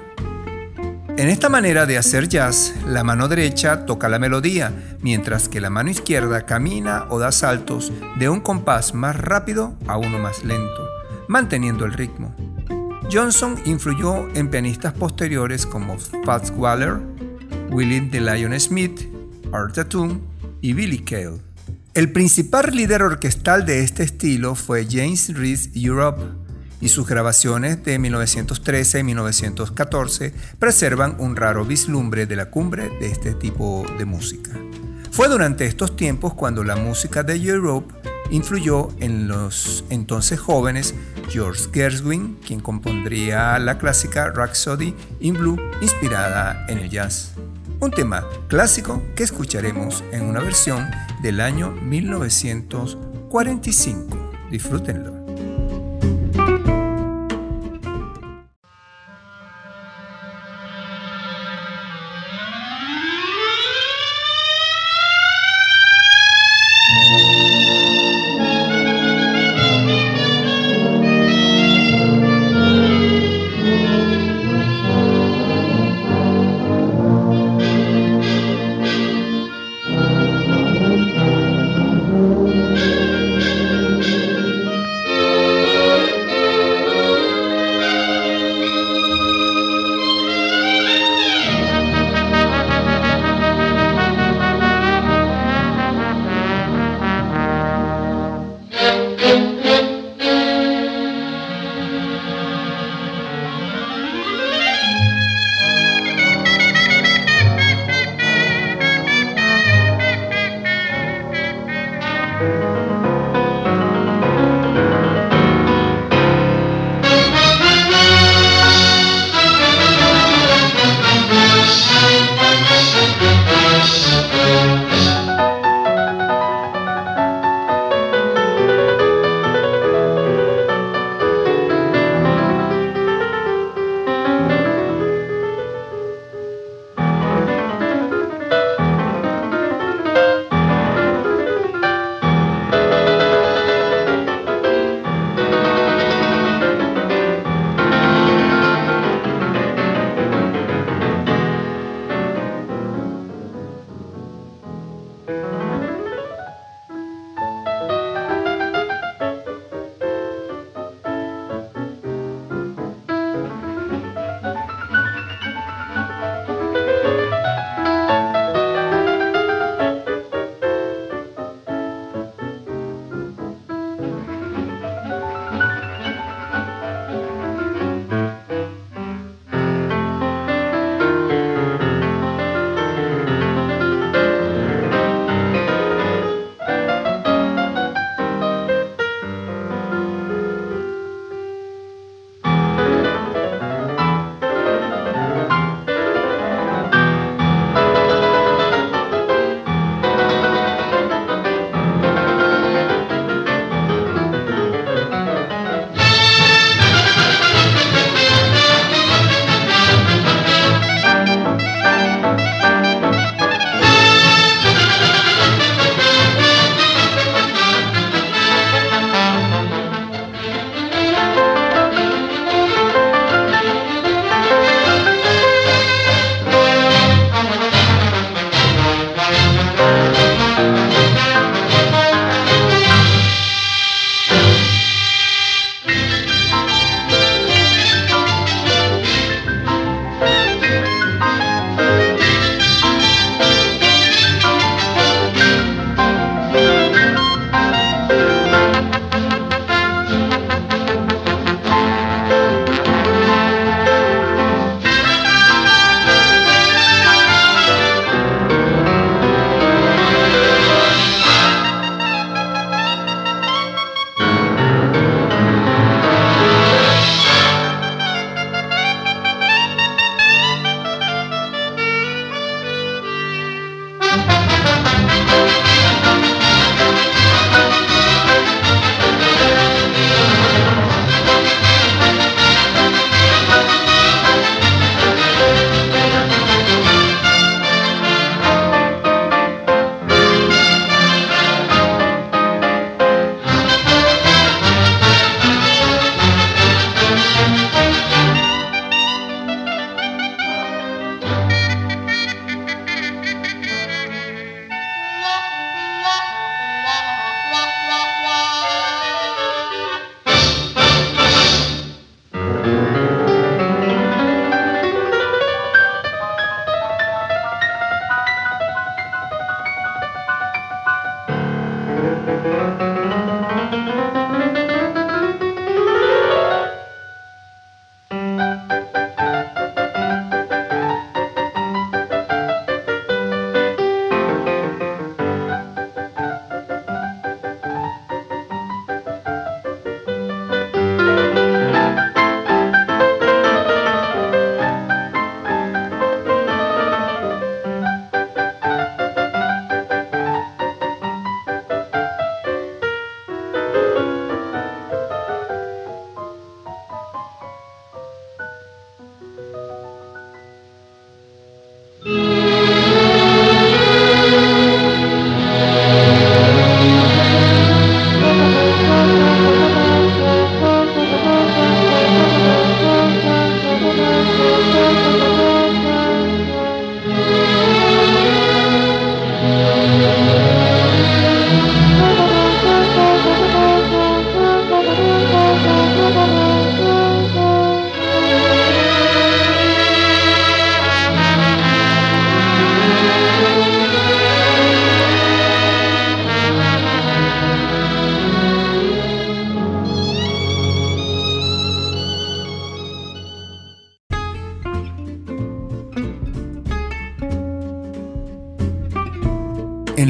En esta manera de hacer jazz, la mano derecha toca la melodía, mientras que la mano izquierda camina o da saltos de un compás más rápido a uno más lento, manteniendo el ritmo. Johnson influyó en pianistas posteriores como Fats Waller, William the Lion Smith, Art Tatum y Billy Cale. El principal líder orquestal de este estilo fue James Reese Europe, y sus grabaciones de 1913 y 1914 preservan un raro vislumbre de la cumbre de este tipo de música. Fue durante estos tiempos cuando la música de Europe influyó en los entonces jóvenes George Gershwin, quien compondría la clásica Rhapsody in Blue inspirada en el jazz. Un tema clásico que escucharemos en una versión del año 1945. Disfrútenlo.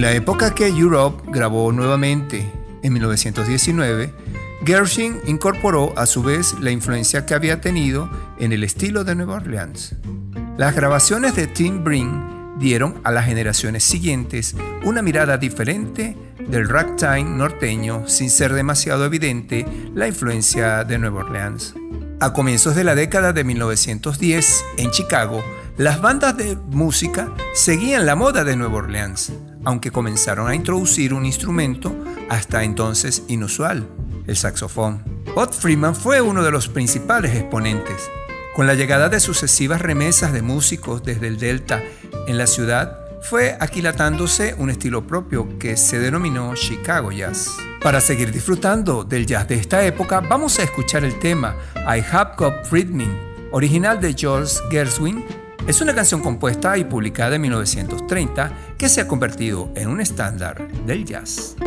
La época que Europe grabó nuevamente, en 1919, Gershwin incorporó a su vez la influencia que había tenido en el estilo de Nueva Orleans. Las grabaciones de Tim Bring dieron a las generaciones siguientes una mirada diferente del ragtime norteño sin ser demasiado evidente la influencia de Nueva Orleans. A comienzos de la década de 1910, en Chicago, las bandas de música seguían la moda de Nueva Orleans, aunque comenzaron a introducir un instrumento hasta entonces inusual, el saxofón. Bud Freeman fue uno de los principales exponentes. Con la llegada de sucesivas remesas de músicos desde el Delta en la ciudad, fue aquilatándose un estilo propio que se denominó Chicago Jazz. Para seguir disfrutando del jazz de esta época, vamos a escuchar el tema I Have Got Friedman, original de George Gershwin. Es una canción compuesta y publicada en 1930 que se ha convertido en un estándar del jazz.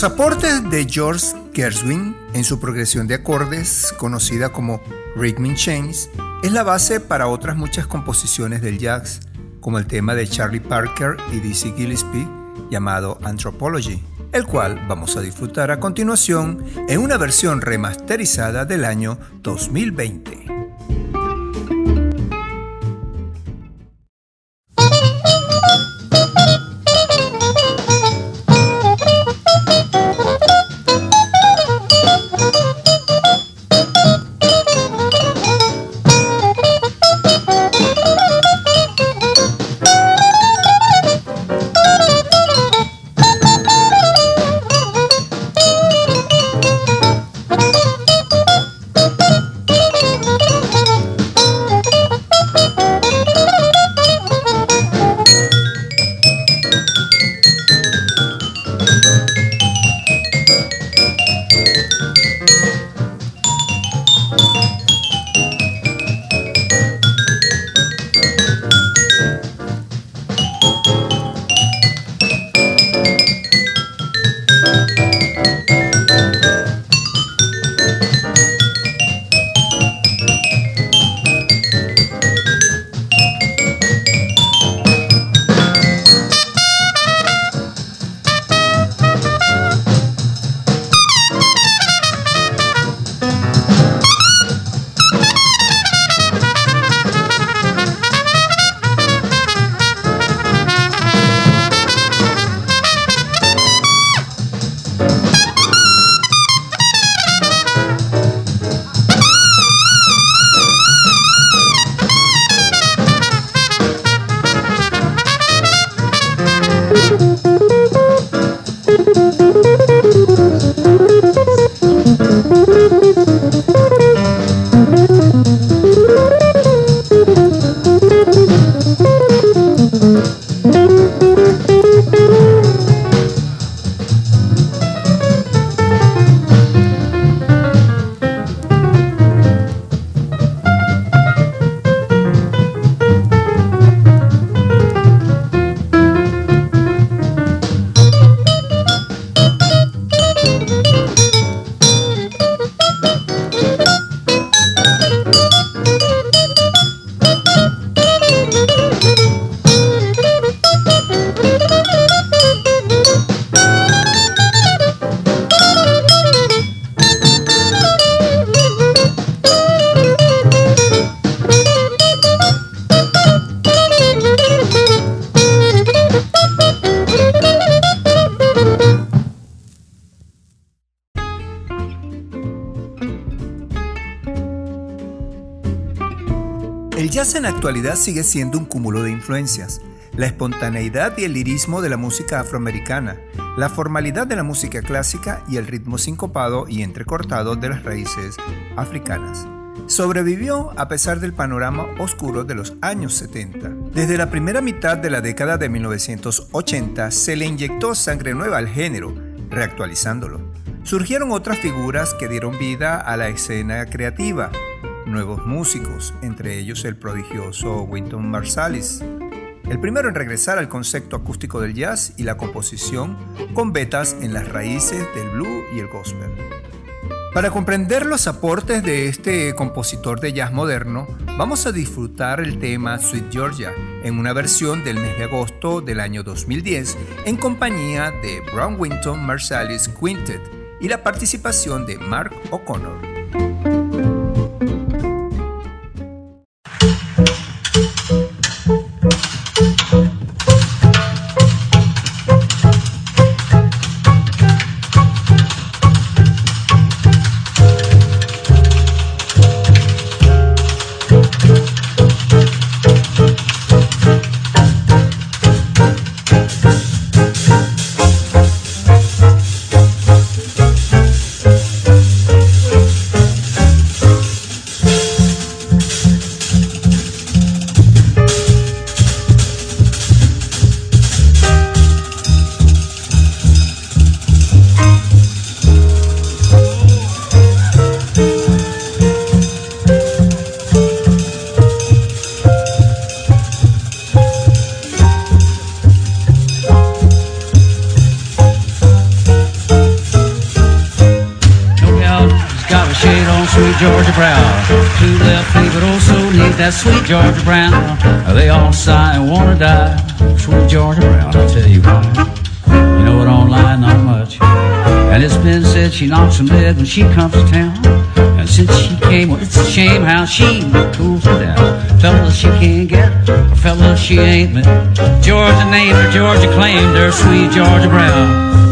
Los aportes de George Gershwin en su progresión de acordes, conocida como Rhythm Chains, es la base para otras muchas composiciones del jazz, como el tema de Charlie Parker y Dizzy Gillespie llamado Anthropology, el cual vamos a disfrutar a continuación en una versión remasterizada del año 2020. La actualidad sigue siendo un cúmulo de influencias. La espontaneidad y el lirismo de la música afroamericana, la formalidad de la música clásica y el ritmo sincopado y entrecortado de las raíces africanas. Sobrevivió a pesar del panorama oscuro de los años 70. Desde la primera mitad de la década de 1980 se le inyectó sangre nueva al género, reactualizándolo. Surgieron otras figuras que dieron vida a la escena creativa, nuevos músicos, entre ellos el prodigioso Winton Marsalis, el primero en regresar al concepto acústico del jazz y la composición con vetas en las raíces del blue y el gospel. Para comprender los aportes de este compositor de jazz moderno, vamos a disfrutar el tema Sweet Georgia en una versión del mes de agosto del año 2010 en compañía de Brown Winton Marsalis Quintet y la participación de Mark O'Connor. She comes to town. And since she came, well, it's a shame how she cools her down. Fellas she can't get, fellas she ain't met. Georgia named her, Georgia claimed her, sweet Georgia Brown.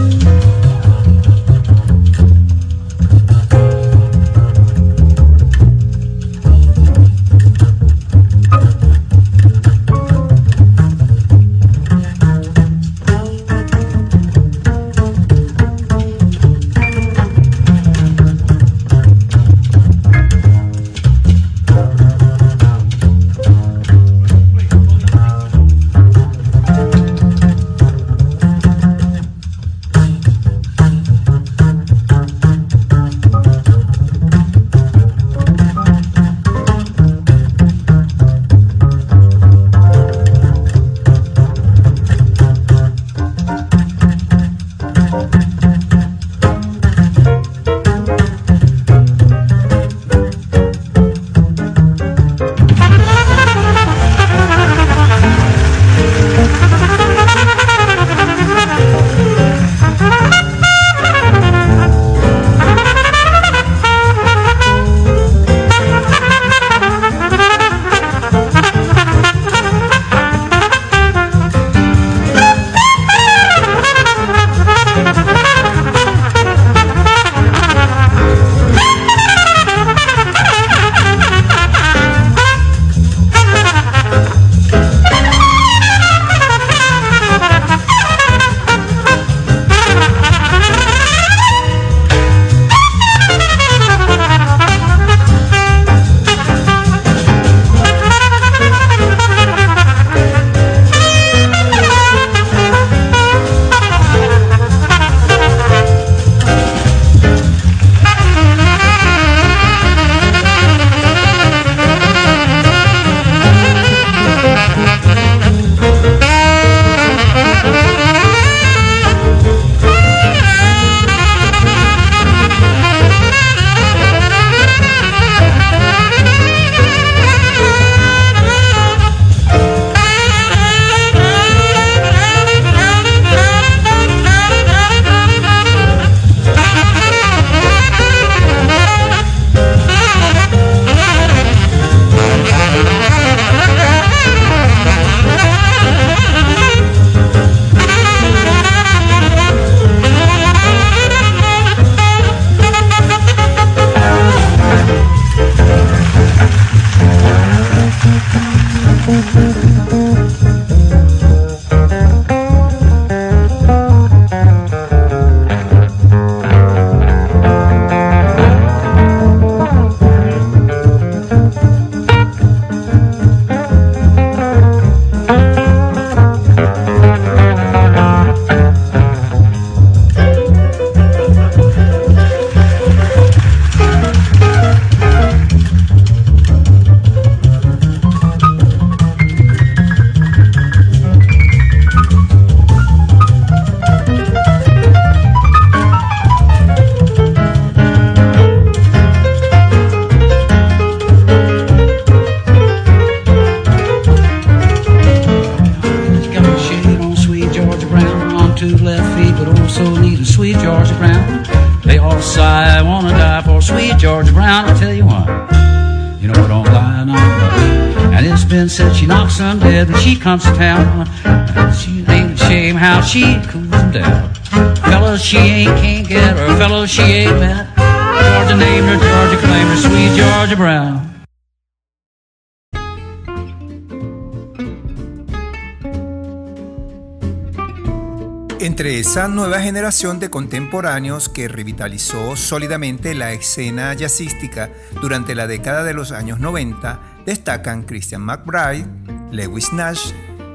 Esa nueva generación de contemporáneos que revitalizó sólidamente la escena jazzística durante la década de los años 90, destacan Christian McBride, Lewis Nash,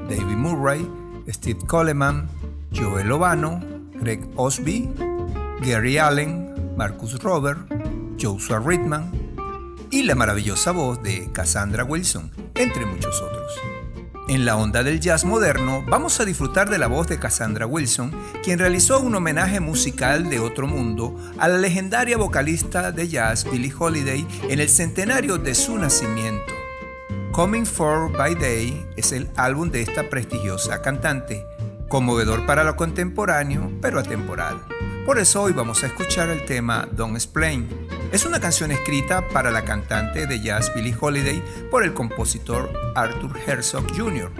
David Murray, Steve Coleman, Joel Lovano, Greg Osby, Gary Allen, Marcus Robert, Joshua Ritman y la maravillosa voz de Cassandra Wilson, entre muchos otros. En la onda del jazz moderno, vamos a disfrutar de la voz de Cassandra Wilson, quien realizó un homenaje musical de otro mundo a la legendaria vocalista de jazz Billie Holiday en el centenario de su nacimiento. Coming For by Day es el álbum de esta prestigiosa cantante, conmovedor para lo contemporáneo, pero atemporal. Por eso hoy vamos a escuchar el tema Don't Explain. Es una canción escrita para la cantante de jazz Billie Holiday por el compositor Arthur Herzog Jr.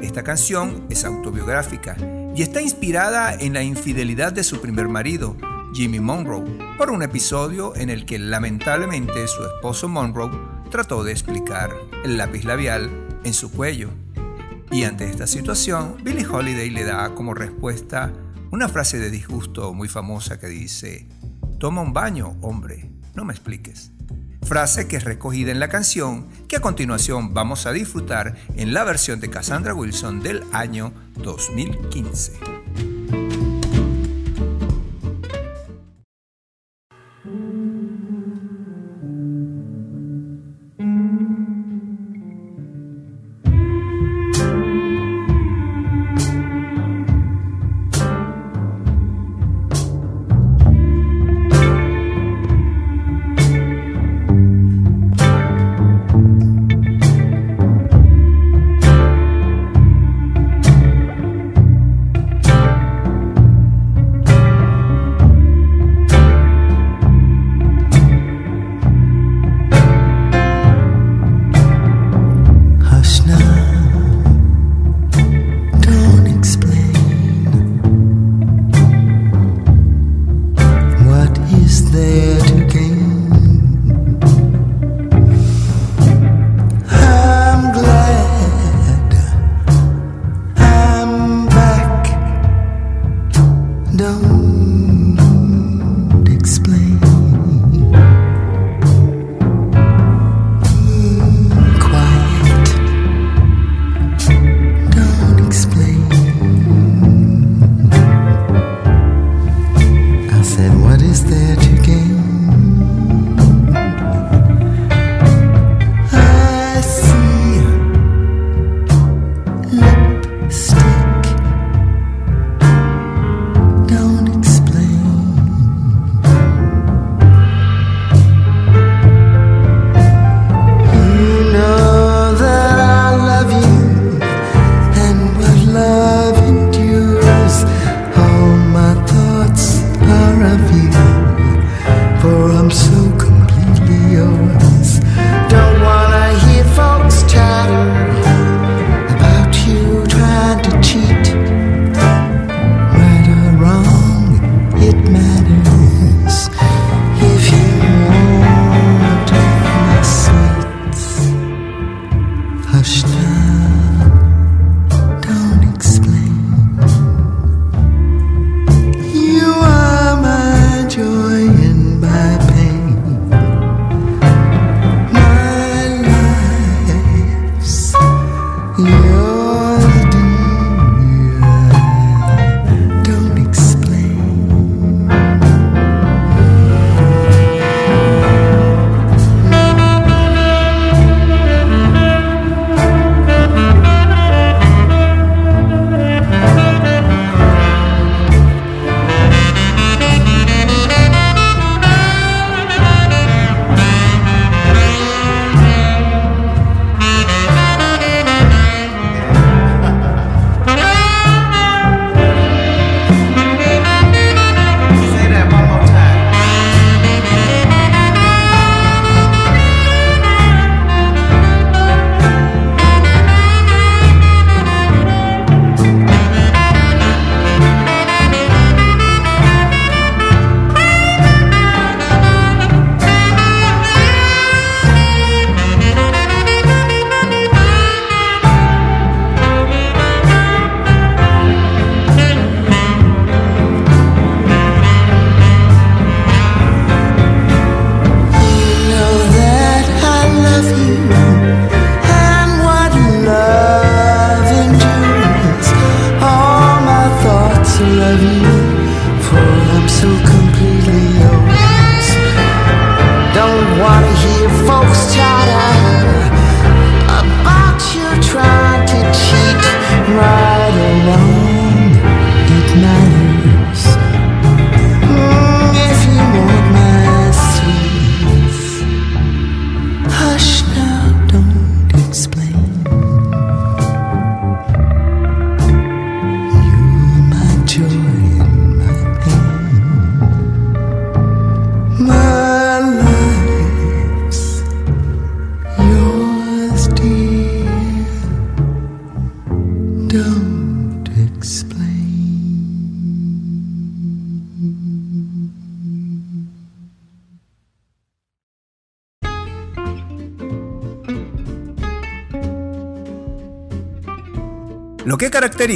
Esta canción es autobiográfica y está inspirada en la infidelidad de su primer marido, Jimmy Monroe, por un episodio en el que lamentablemente su esposo Monroe trató de explicar el lápiz labial en su cuello. Y ante esta situación, Billie Holiday le da como respuesta una frase de disgusto muy famosa que dice, toma un baño, hombre, no me expliques. Frase que es recogida en la canción que a continuación vamos a disfrutar en la versión de Cassandra Wilson del año 2015.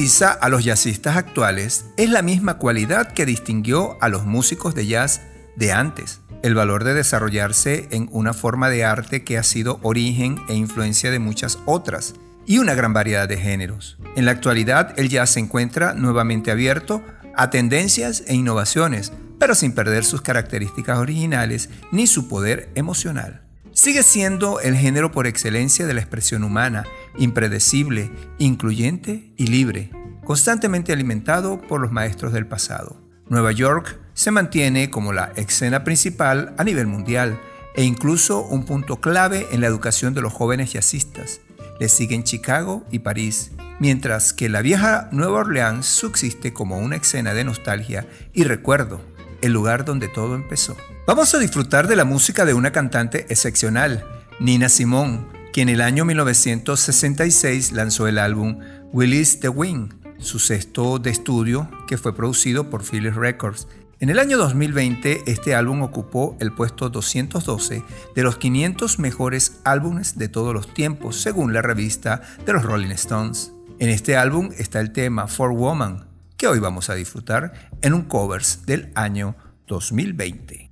Caracteriza a los jazzistas actuales es la misma cualidad que distinguió a los músicos de jazz de antes, el valor de desarrollarse en una forma de arte que ha sido origen e influencia de muchas otras, y una gran variedad de géneros. En la actualidad el jazz se encuentra nuevamente abierto a tendencias e innovaciones, pero sin perder sus características originales ni su poder emocional. Sigue siendo el género por excelencia de la expresión humana, impredecible, incluyente y libre, constantemente alimentado por los maestros del pasado. Nueva York se mantiene como la escena principal a nivel mundial e incluso un punto clave en la educación de los jóvenes jazzistas. Le siguen Chicago y París, mientras que la vieja Nueva Orleans subsiste como una escena de nostalgia y recuerdo, el lugar donde todo empezó. Vamos a disfrutar de la música de una cantante excepcional, Nina Simone, quien en el año 1966 lanzó el álbum Willis the Wing, su sexto de estudio que fue producido por Philips Records. En el año 2020 este álbum ocupó el puesto 212 de los 500 mejores álbumes de todos los tiempos según la revista de los Rolling Stones. En este álbum está el tema For Woman, que hoy vamos a disfrutar en un covers del año 2020.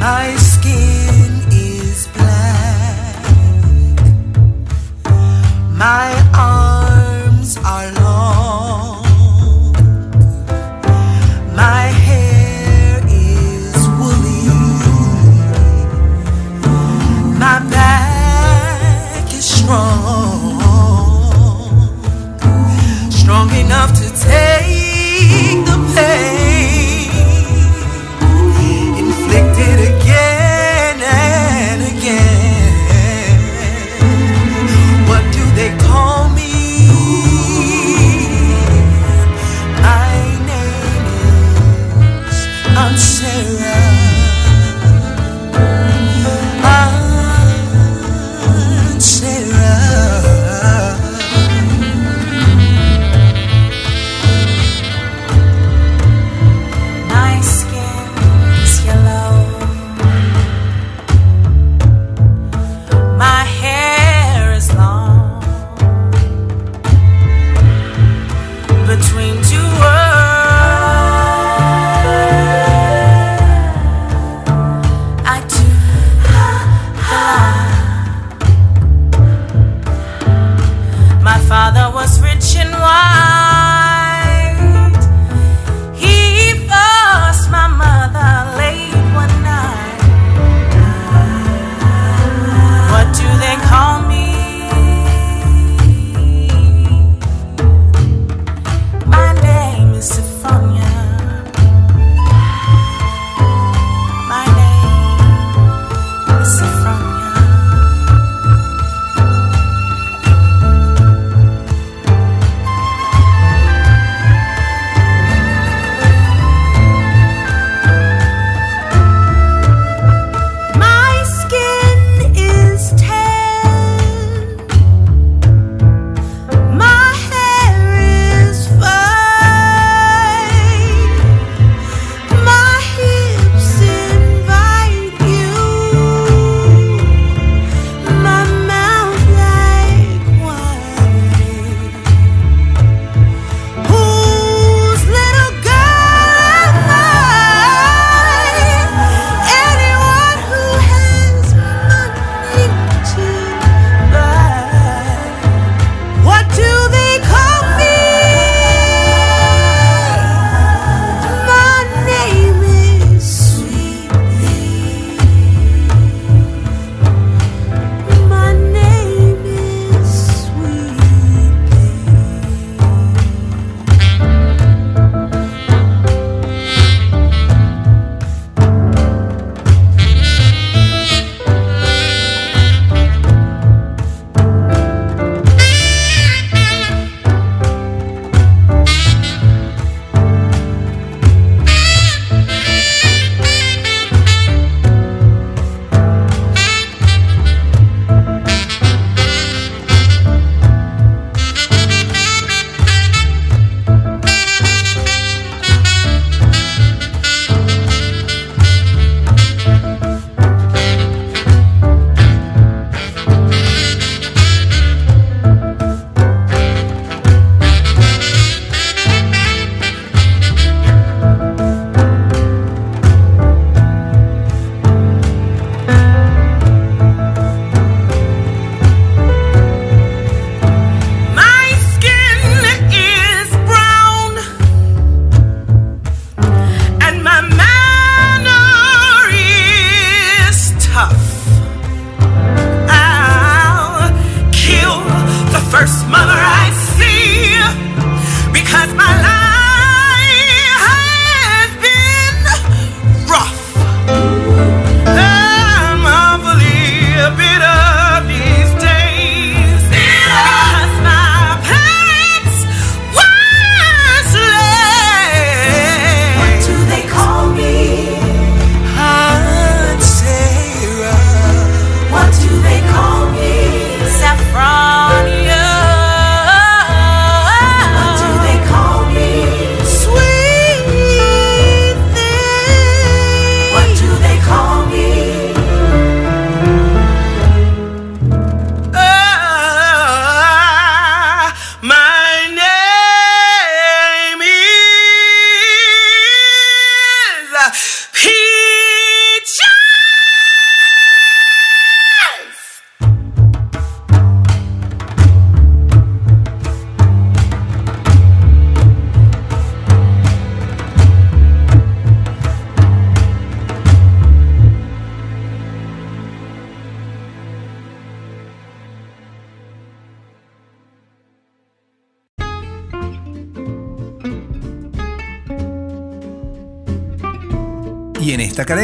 My skin is black. My arms are long. My hair is woolly. My back is strong.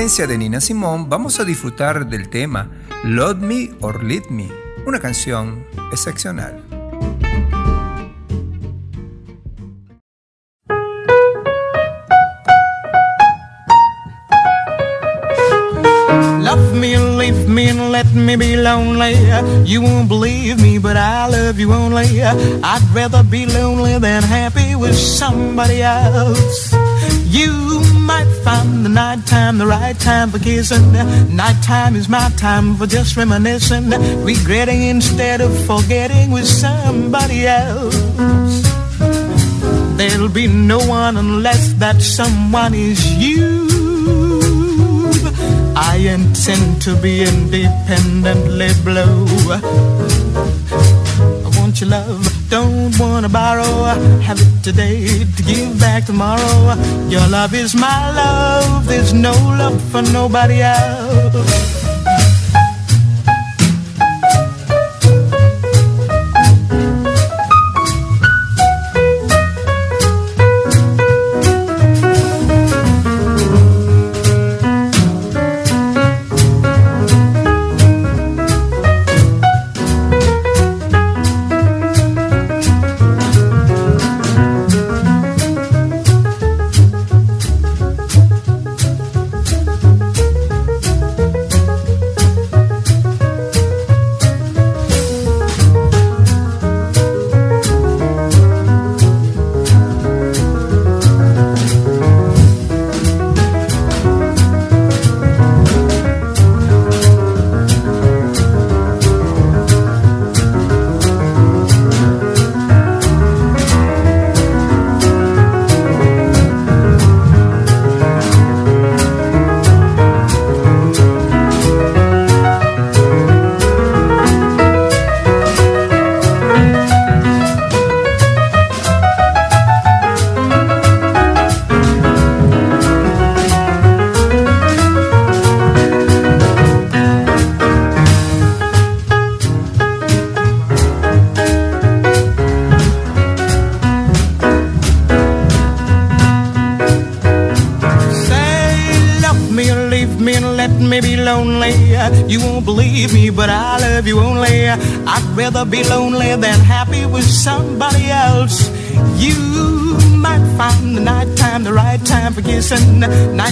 Cadencia de Nina Simone vamos a disfrutar del tema Love Me or Lead Me, una canción excepcional. Love me leave me and let me be lonely. You won't believe me, but I love you only. I'd rather be lonely than happy with somebody else. You might find the nighttime the right time for kissing. Night time is my time for just reminiscing, regretting instead of forgetting with somebody else. There'll be no one unless that someone is you. I intend to be independently blue. Your love, don't wanna borrow. Have it today to give back tomorrow. Your love is my love, there's no love for nobody else.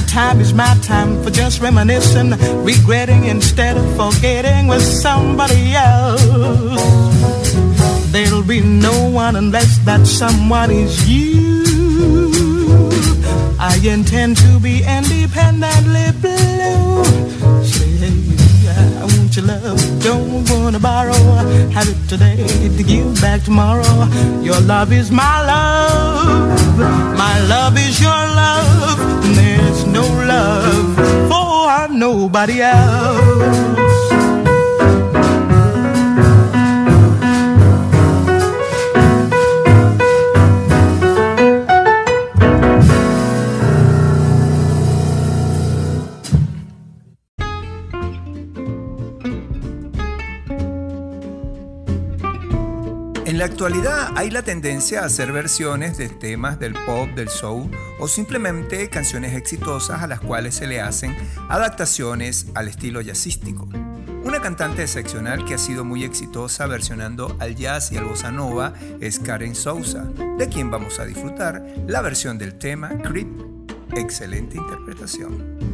Nighttime is my time for just reminiscing, regretting instead of forgetting with somebody else. There'll be no one unless that someone is you. I intend to be independently blue. Say, I want your love, don't wanna borrow. Have it today to give back tomorrow. Your love is my love, my love is your love. No love for nobody else. Actualidad hay la tendencia a hacer versiones de temas del pop, del soul o simplemente canciones exitosas a las cuales se le hacen adaptaciones al estilo jazzístico. Una cantante excepcional que ha sido muy exitosa versionando al jazz y al bossa nova es Karen Souza, de quien vamos a disfrutar la versión del tema Creep. Excelente interpretación.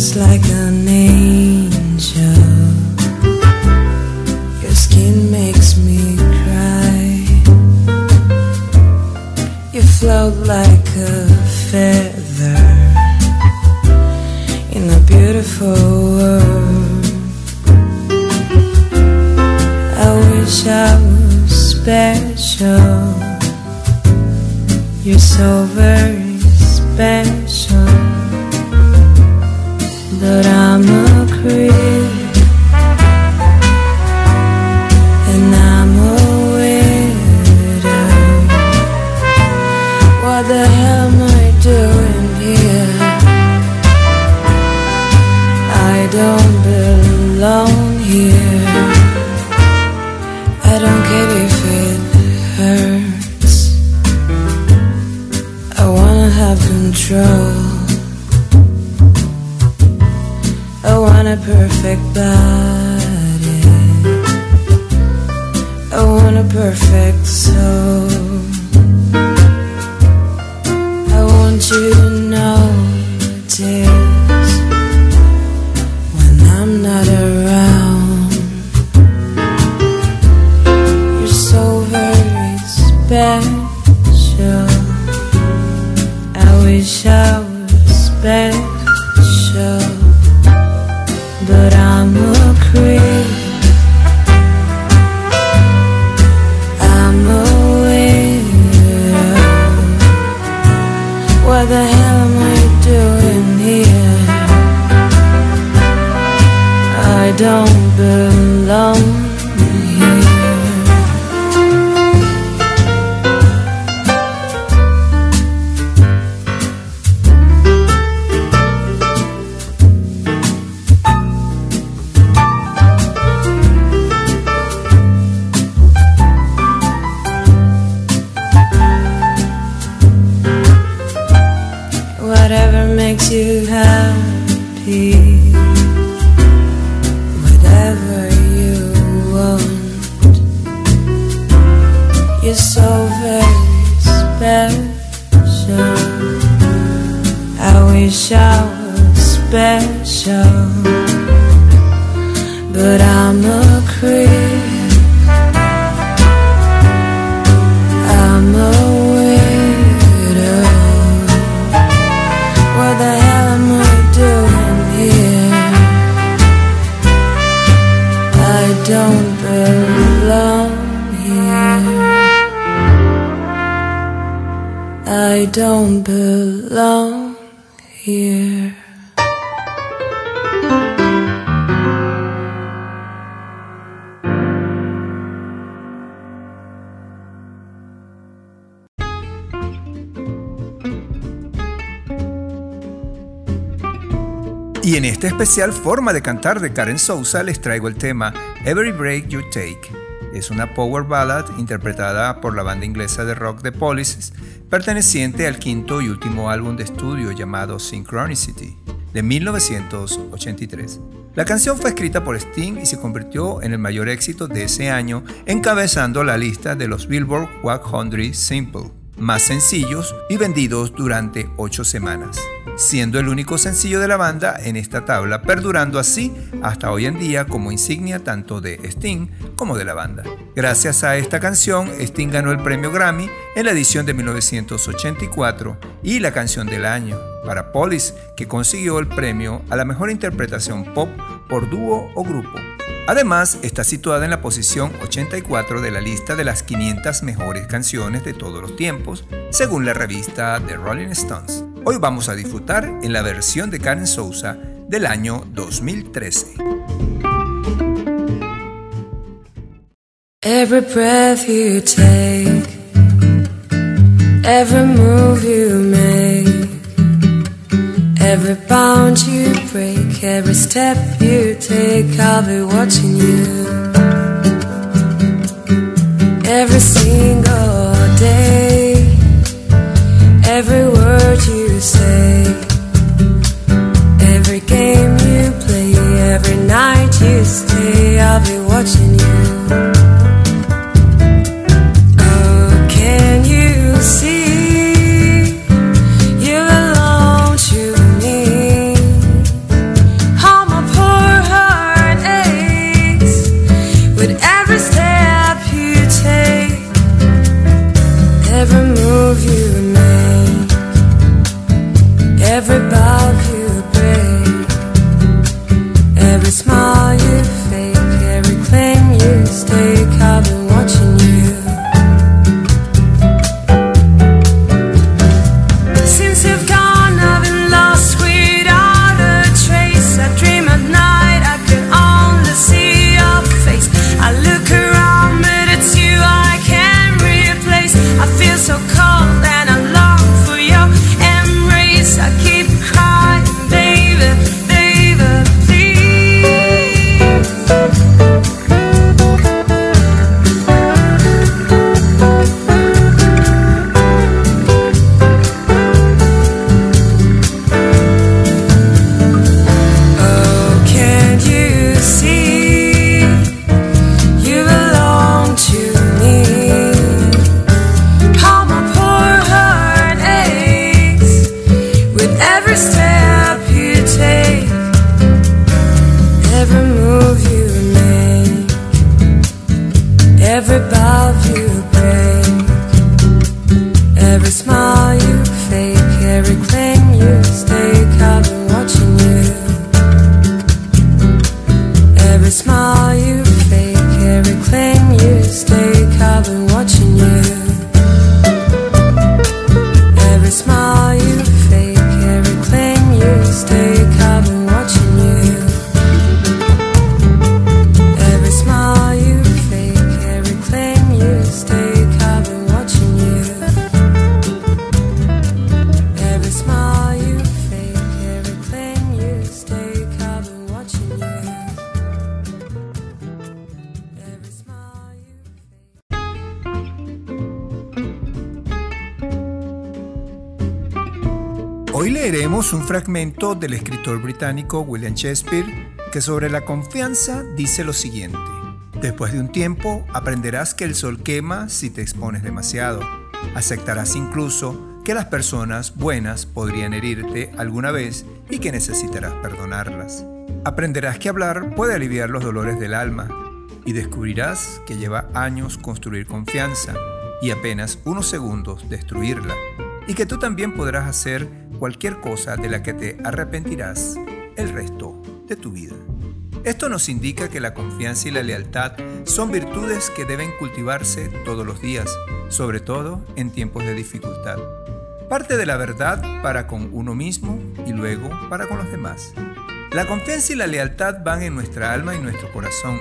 Just like especial forma de cantar de Karen Souza les traigo el tema Every Break You Take. Es una power ballad interpretada por la banda inglesa de rock The Police, perteneciente al quinto y último álbum de estudio llamado Synchronicity, de 1983. La canción fue escrita por Sting y se convirtió en el mayor éxito de ese año, encabezando la lista de los Billboard 100 Simple, más sencillos y vendidos durante ocho semanas siendo el único sencillo de la banda en esta tabla, perdurando así hasta hoy en día como insignia tanto de Sting como de la banda. Gracias a esta canción, Sting ganó el premio Grammy en la edición de 1984 y la canción del año para Police, que consiguió el premio a la mejor interpretación pop por dúo o grupo. Además, está situada en la posición 84 de la lista de las 500 mejores canciones de todos los tiempos, según la revista The Rolling Stones. Hoy vamos a disfrutar en la versión de Karen Souza del año 2013. Every breath you take, every move you make, every bound you break, every step you take, I'll be watching you. Every single day, I'll be watching you. Del escritor británico William Shakespeare que sobre la confianza dice lo siguiente. Después de un tiempo aprenderás que el sol quema si te expones demasiado. Aceptarás incluso que las personas buenas podrían herirte alguna vez y que necesitarás perdonarlas. Aprenderás que hablar puede aliviar los dolores del alma y descubrirás que lleva años construir confianza y apenas unos segundos destruirla y que tú también podrás hacer cualquier cosa de la que te arrepentirás el resto de tu vida. Esto nos indica que la confianza y la lealtad son virtudes que deben cultivarse todos los días, sobre todo en tiempos de dificultad. Parte de la verdad para con uno mismo y luego para con los demás. La confianza y la lealtad van en nuestra alma y nuestro corazón,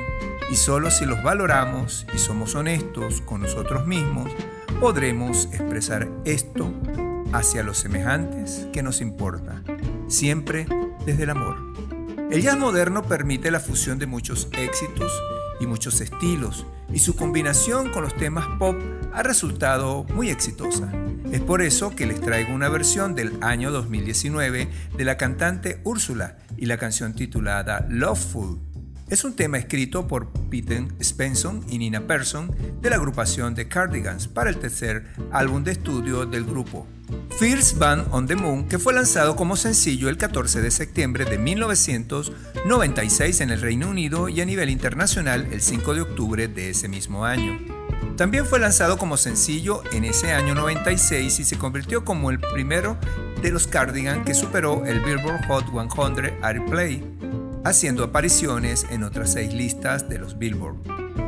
y solo si los valoramos y somos honestos con nosotros mismos, podremos expresar esto hacia los semejantes que nos importa, siempre desde el amor. El jazz moderno permite la fusión de muchos éxitos y muchos estilos, y su combinación con los temas pop ha resultado muy exitosa. Es por eso que les traigo una versión del año 2019 de la cantante Úrsula y la canción titulada Loveful. Es un tema escrito por Peter Spencer y Nina Persson de la agrupación The Cardigans para el tercer álbum de estudio del grupo. First Band on the Moon, que fue lanzado como sencillo el 14 de septiembre de 1996 en el Reino Unido y a nivel internacional el 5 de octubre de ese mismo año. También fue lanzado como sencillo en ese año 96 y se convirtió como el primero de los Cardigan que superó el Billboard Hot 100 Airplay, haciendo apariciones en otras seis listas de los Billboard.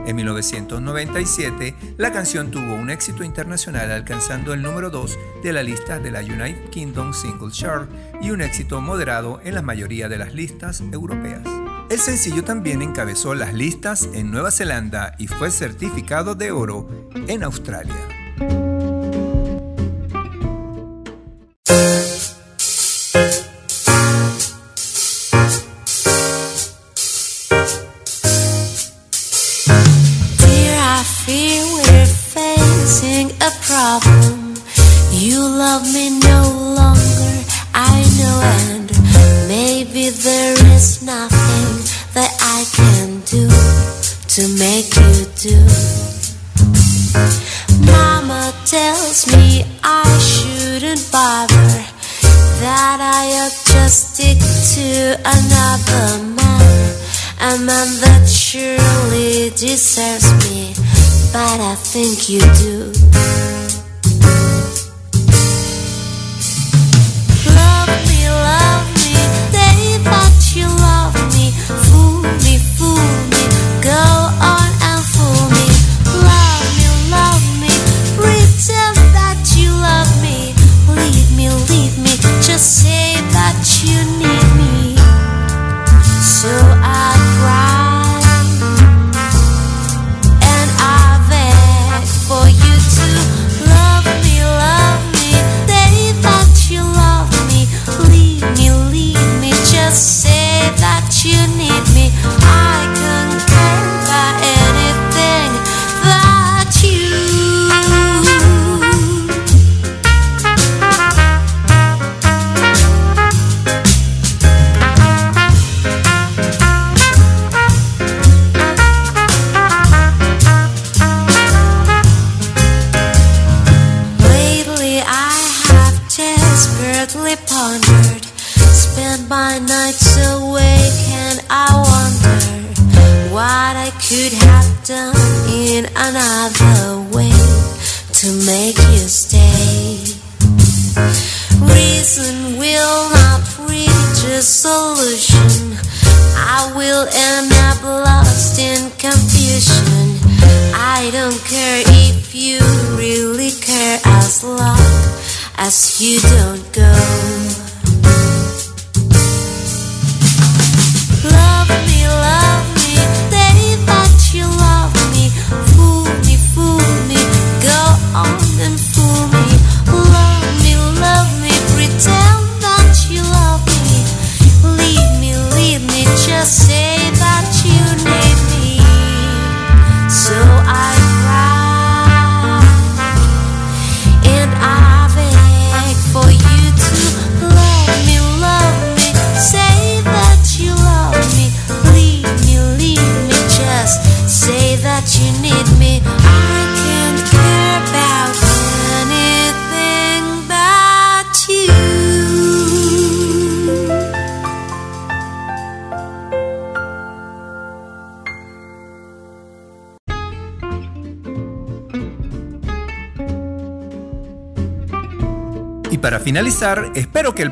En 1997, la canción tuvo un éxito internacional alcanzando el número 2 de la lista de la United Kingdom Single Chart y un éxito moderado en la mayoría de las listas europeas. El sencillo también encabezó las listas en Nueva Zelanda y fue certificado de oro en Australia.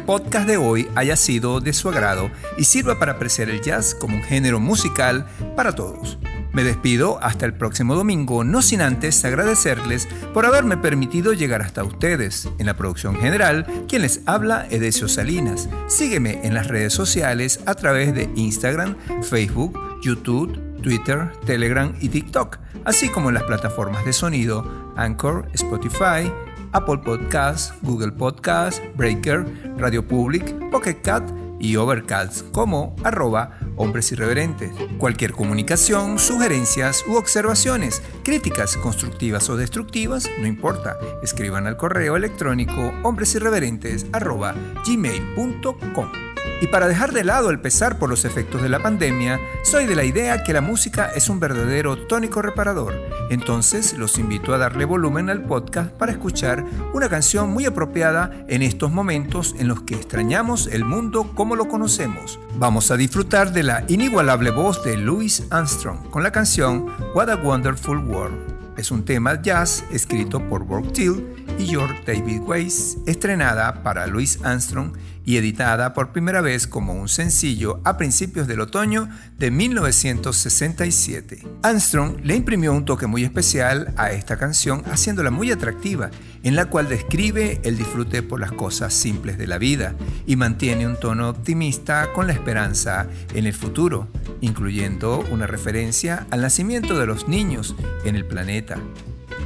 Podcast de hoy haya sido de su agrado y sirva para apreciar el jazz como un género musical para todos. Me despido hasta el próximo domingo, no sin antes agradecerles por haberme permitido llegar hasta ustedes. En la producción general, quien les habla, Edesio Salinas. Sígueme en las redes sociales a través de Instagram, Facebook, YouTube, Twitter, Telegram y TikTok, así como en las plataformas de sonido Anchor, Spotify, Apple Podcasts, Google Podcasts, Breaker, Radio Public, Pocket Cat y Overcast como arroba hombres irreverentes. Cualquier comunicación, sugerencias u observaciones, críticas constructivas o destructivas, no importa, escriban al correo electrónico hombresirreverentes arroba gmail.com. Y para dejar de lado el pesar por los efectos de la pandemia, soy de la idea que la música es un verdadero tónico reparador. Entonces los invito a darle volumen al podcast para escuchar una canción muy apropiada en estos momentos en los que extrañamos el mundo como lo conocemos. Vamos a disfrutar de la inigualable voz de Louis Armstrong con la canción What a Wonderful World. Es un tema jazz escrito por Borg Till y George David Weiss, estrenada para Louis Armstrong y editada por primera vez como un sencillo a principios del otoño de 1967. Armstrong le imprimió un toque muy especial a esta canción haciéndola muy atractiva, en la cual describe el disfrute por las cosas simples de la vida y mantiene un tono optimista con la esperanza en el futuro, incluyendo una referencia al nacimiento de los niños en el planeta,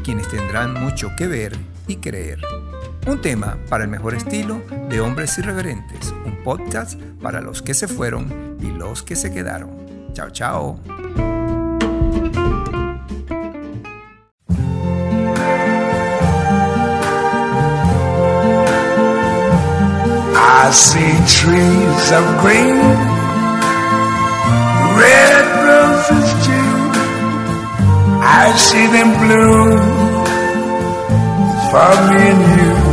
quienes tendrán mucho que ver y creer. Un tema para el mejor estilo de Hombres Irreverentes, un podcast para los que se fueron y los que se quedaron. Chao, chao. I see trees of green, red roses too. I see them bloom for me and you.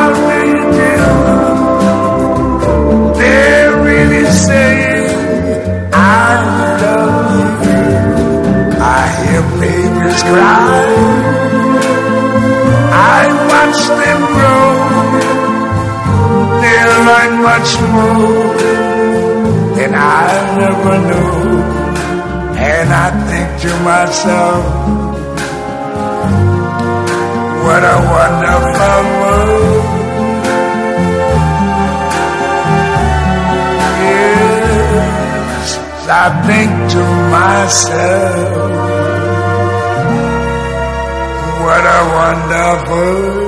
babies cry. I watch them grow. They learn much more than I never knew. And I think to myself, What a wonderful world. Yes, I think to myself, what a wonderful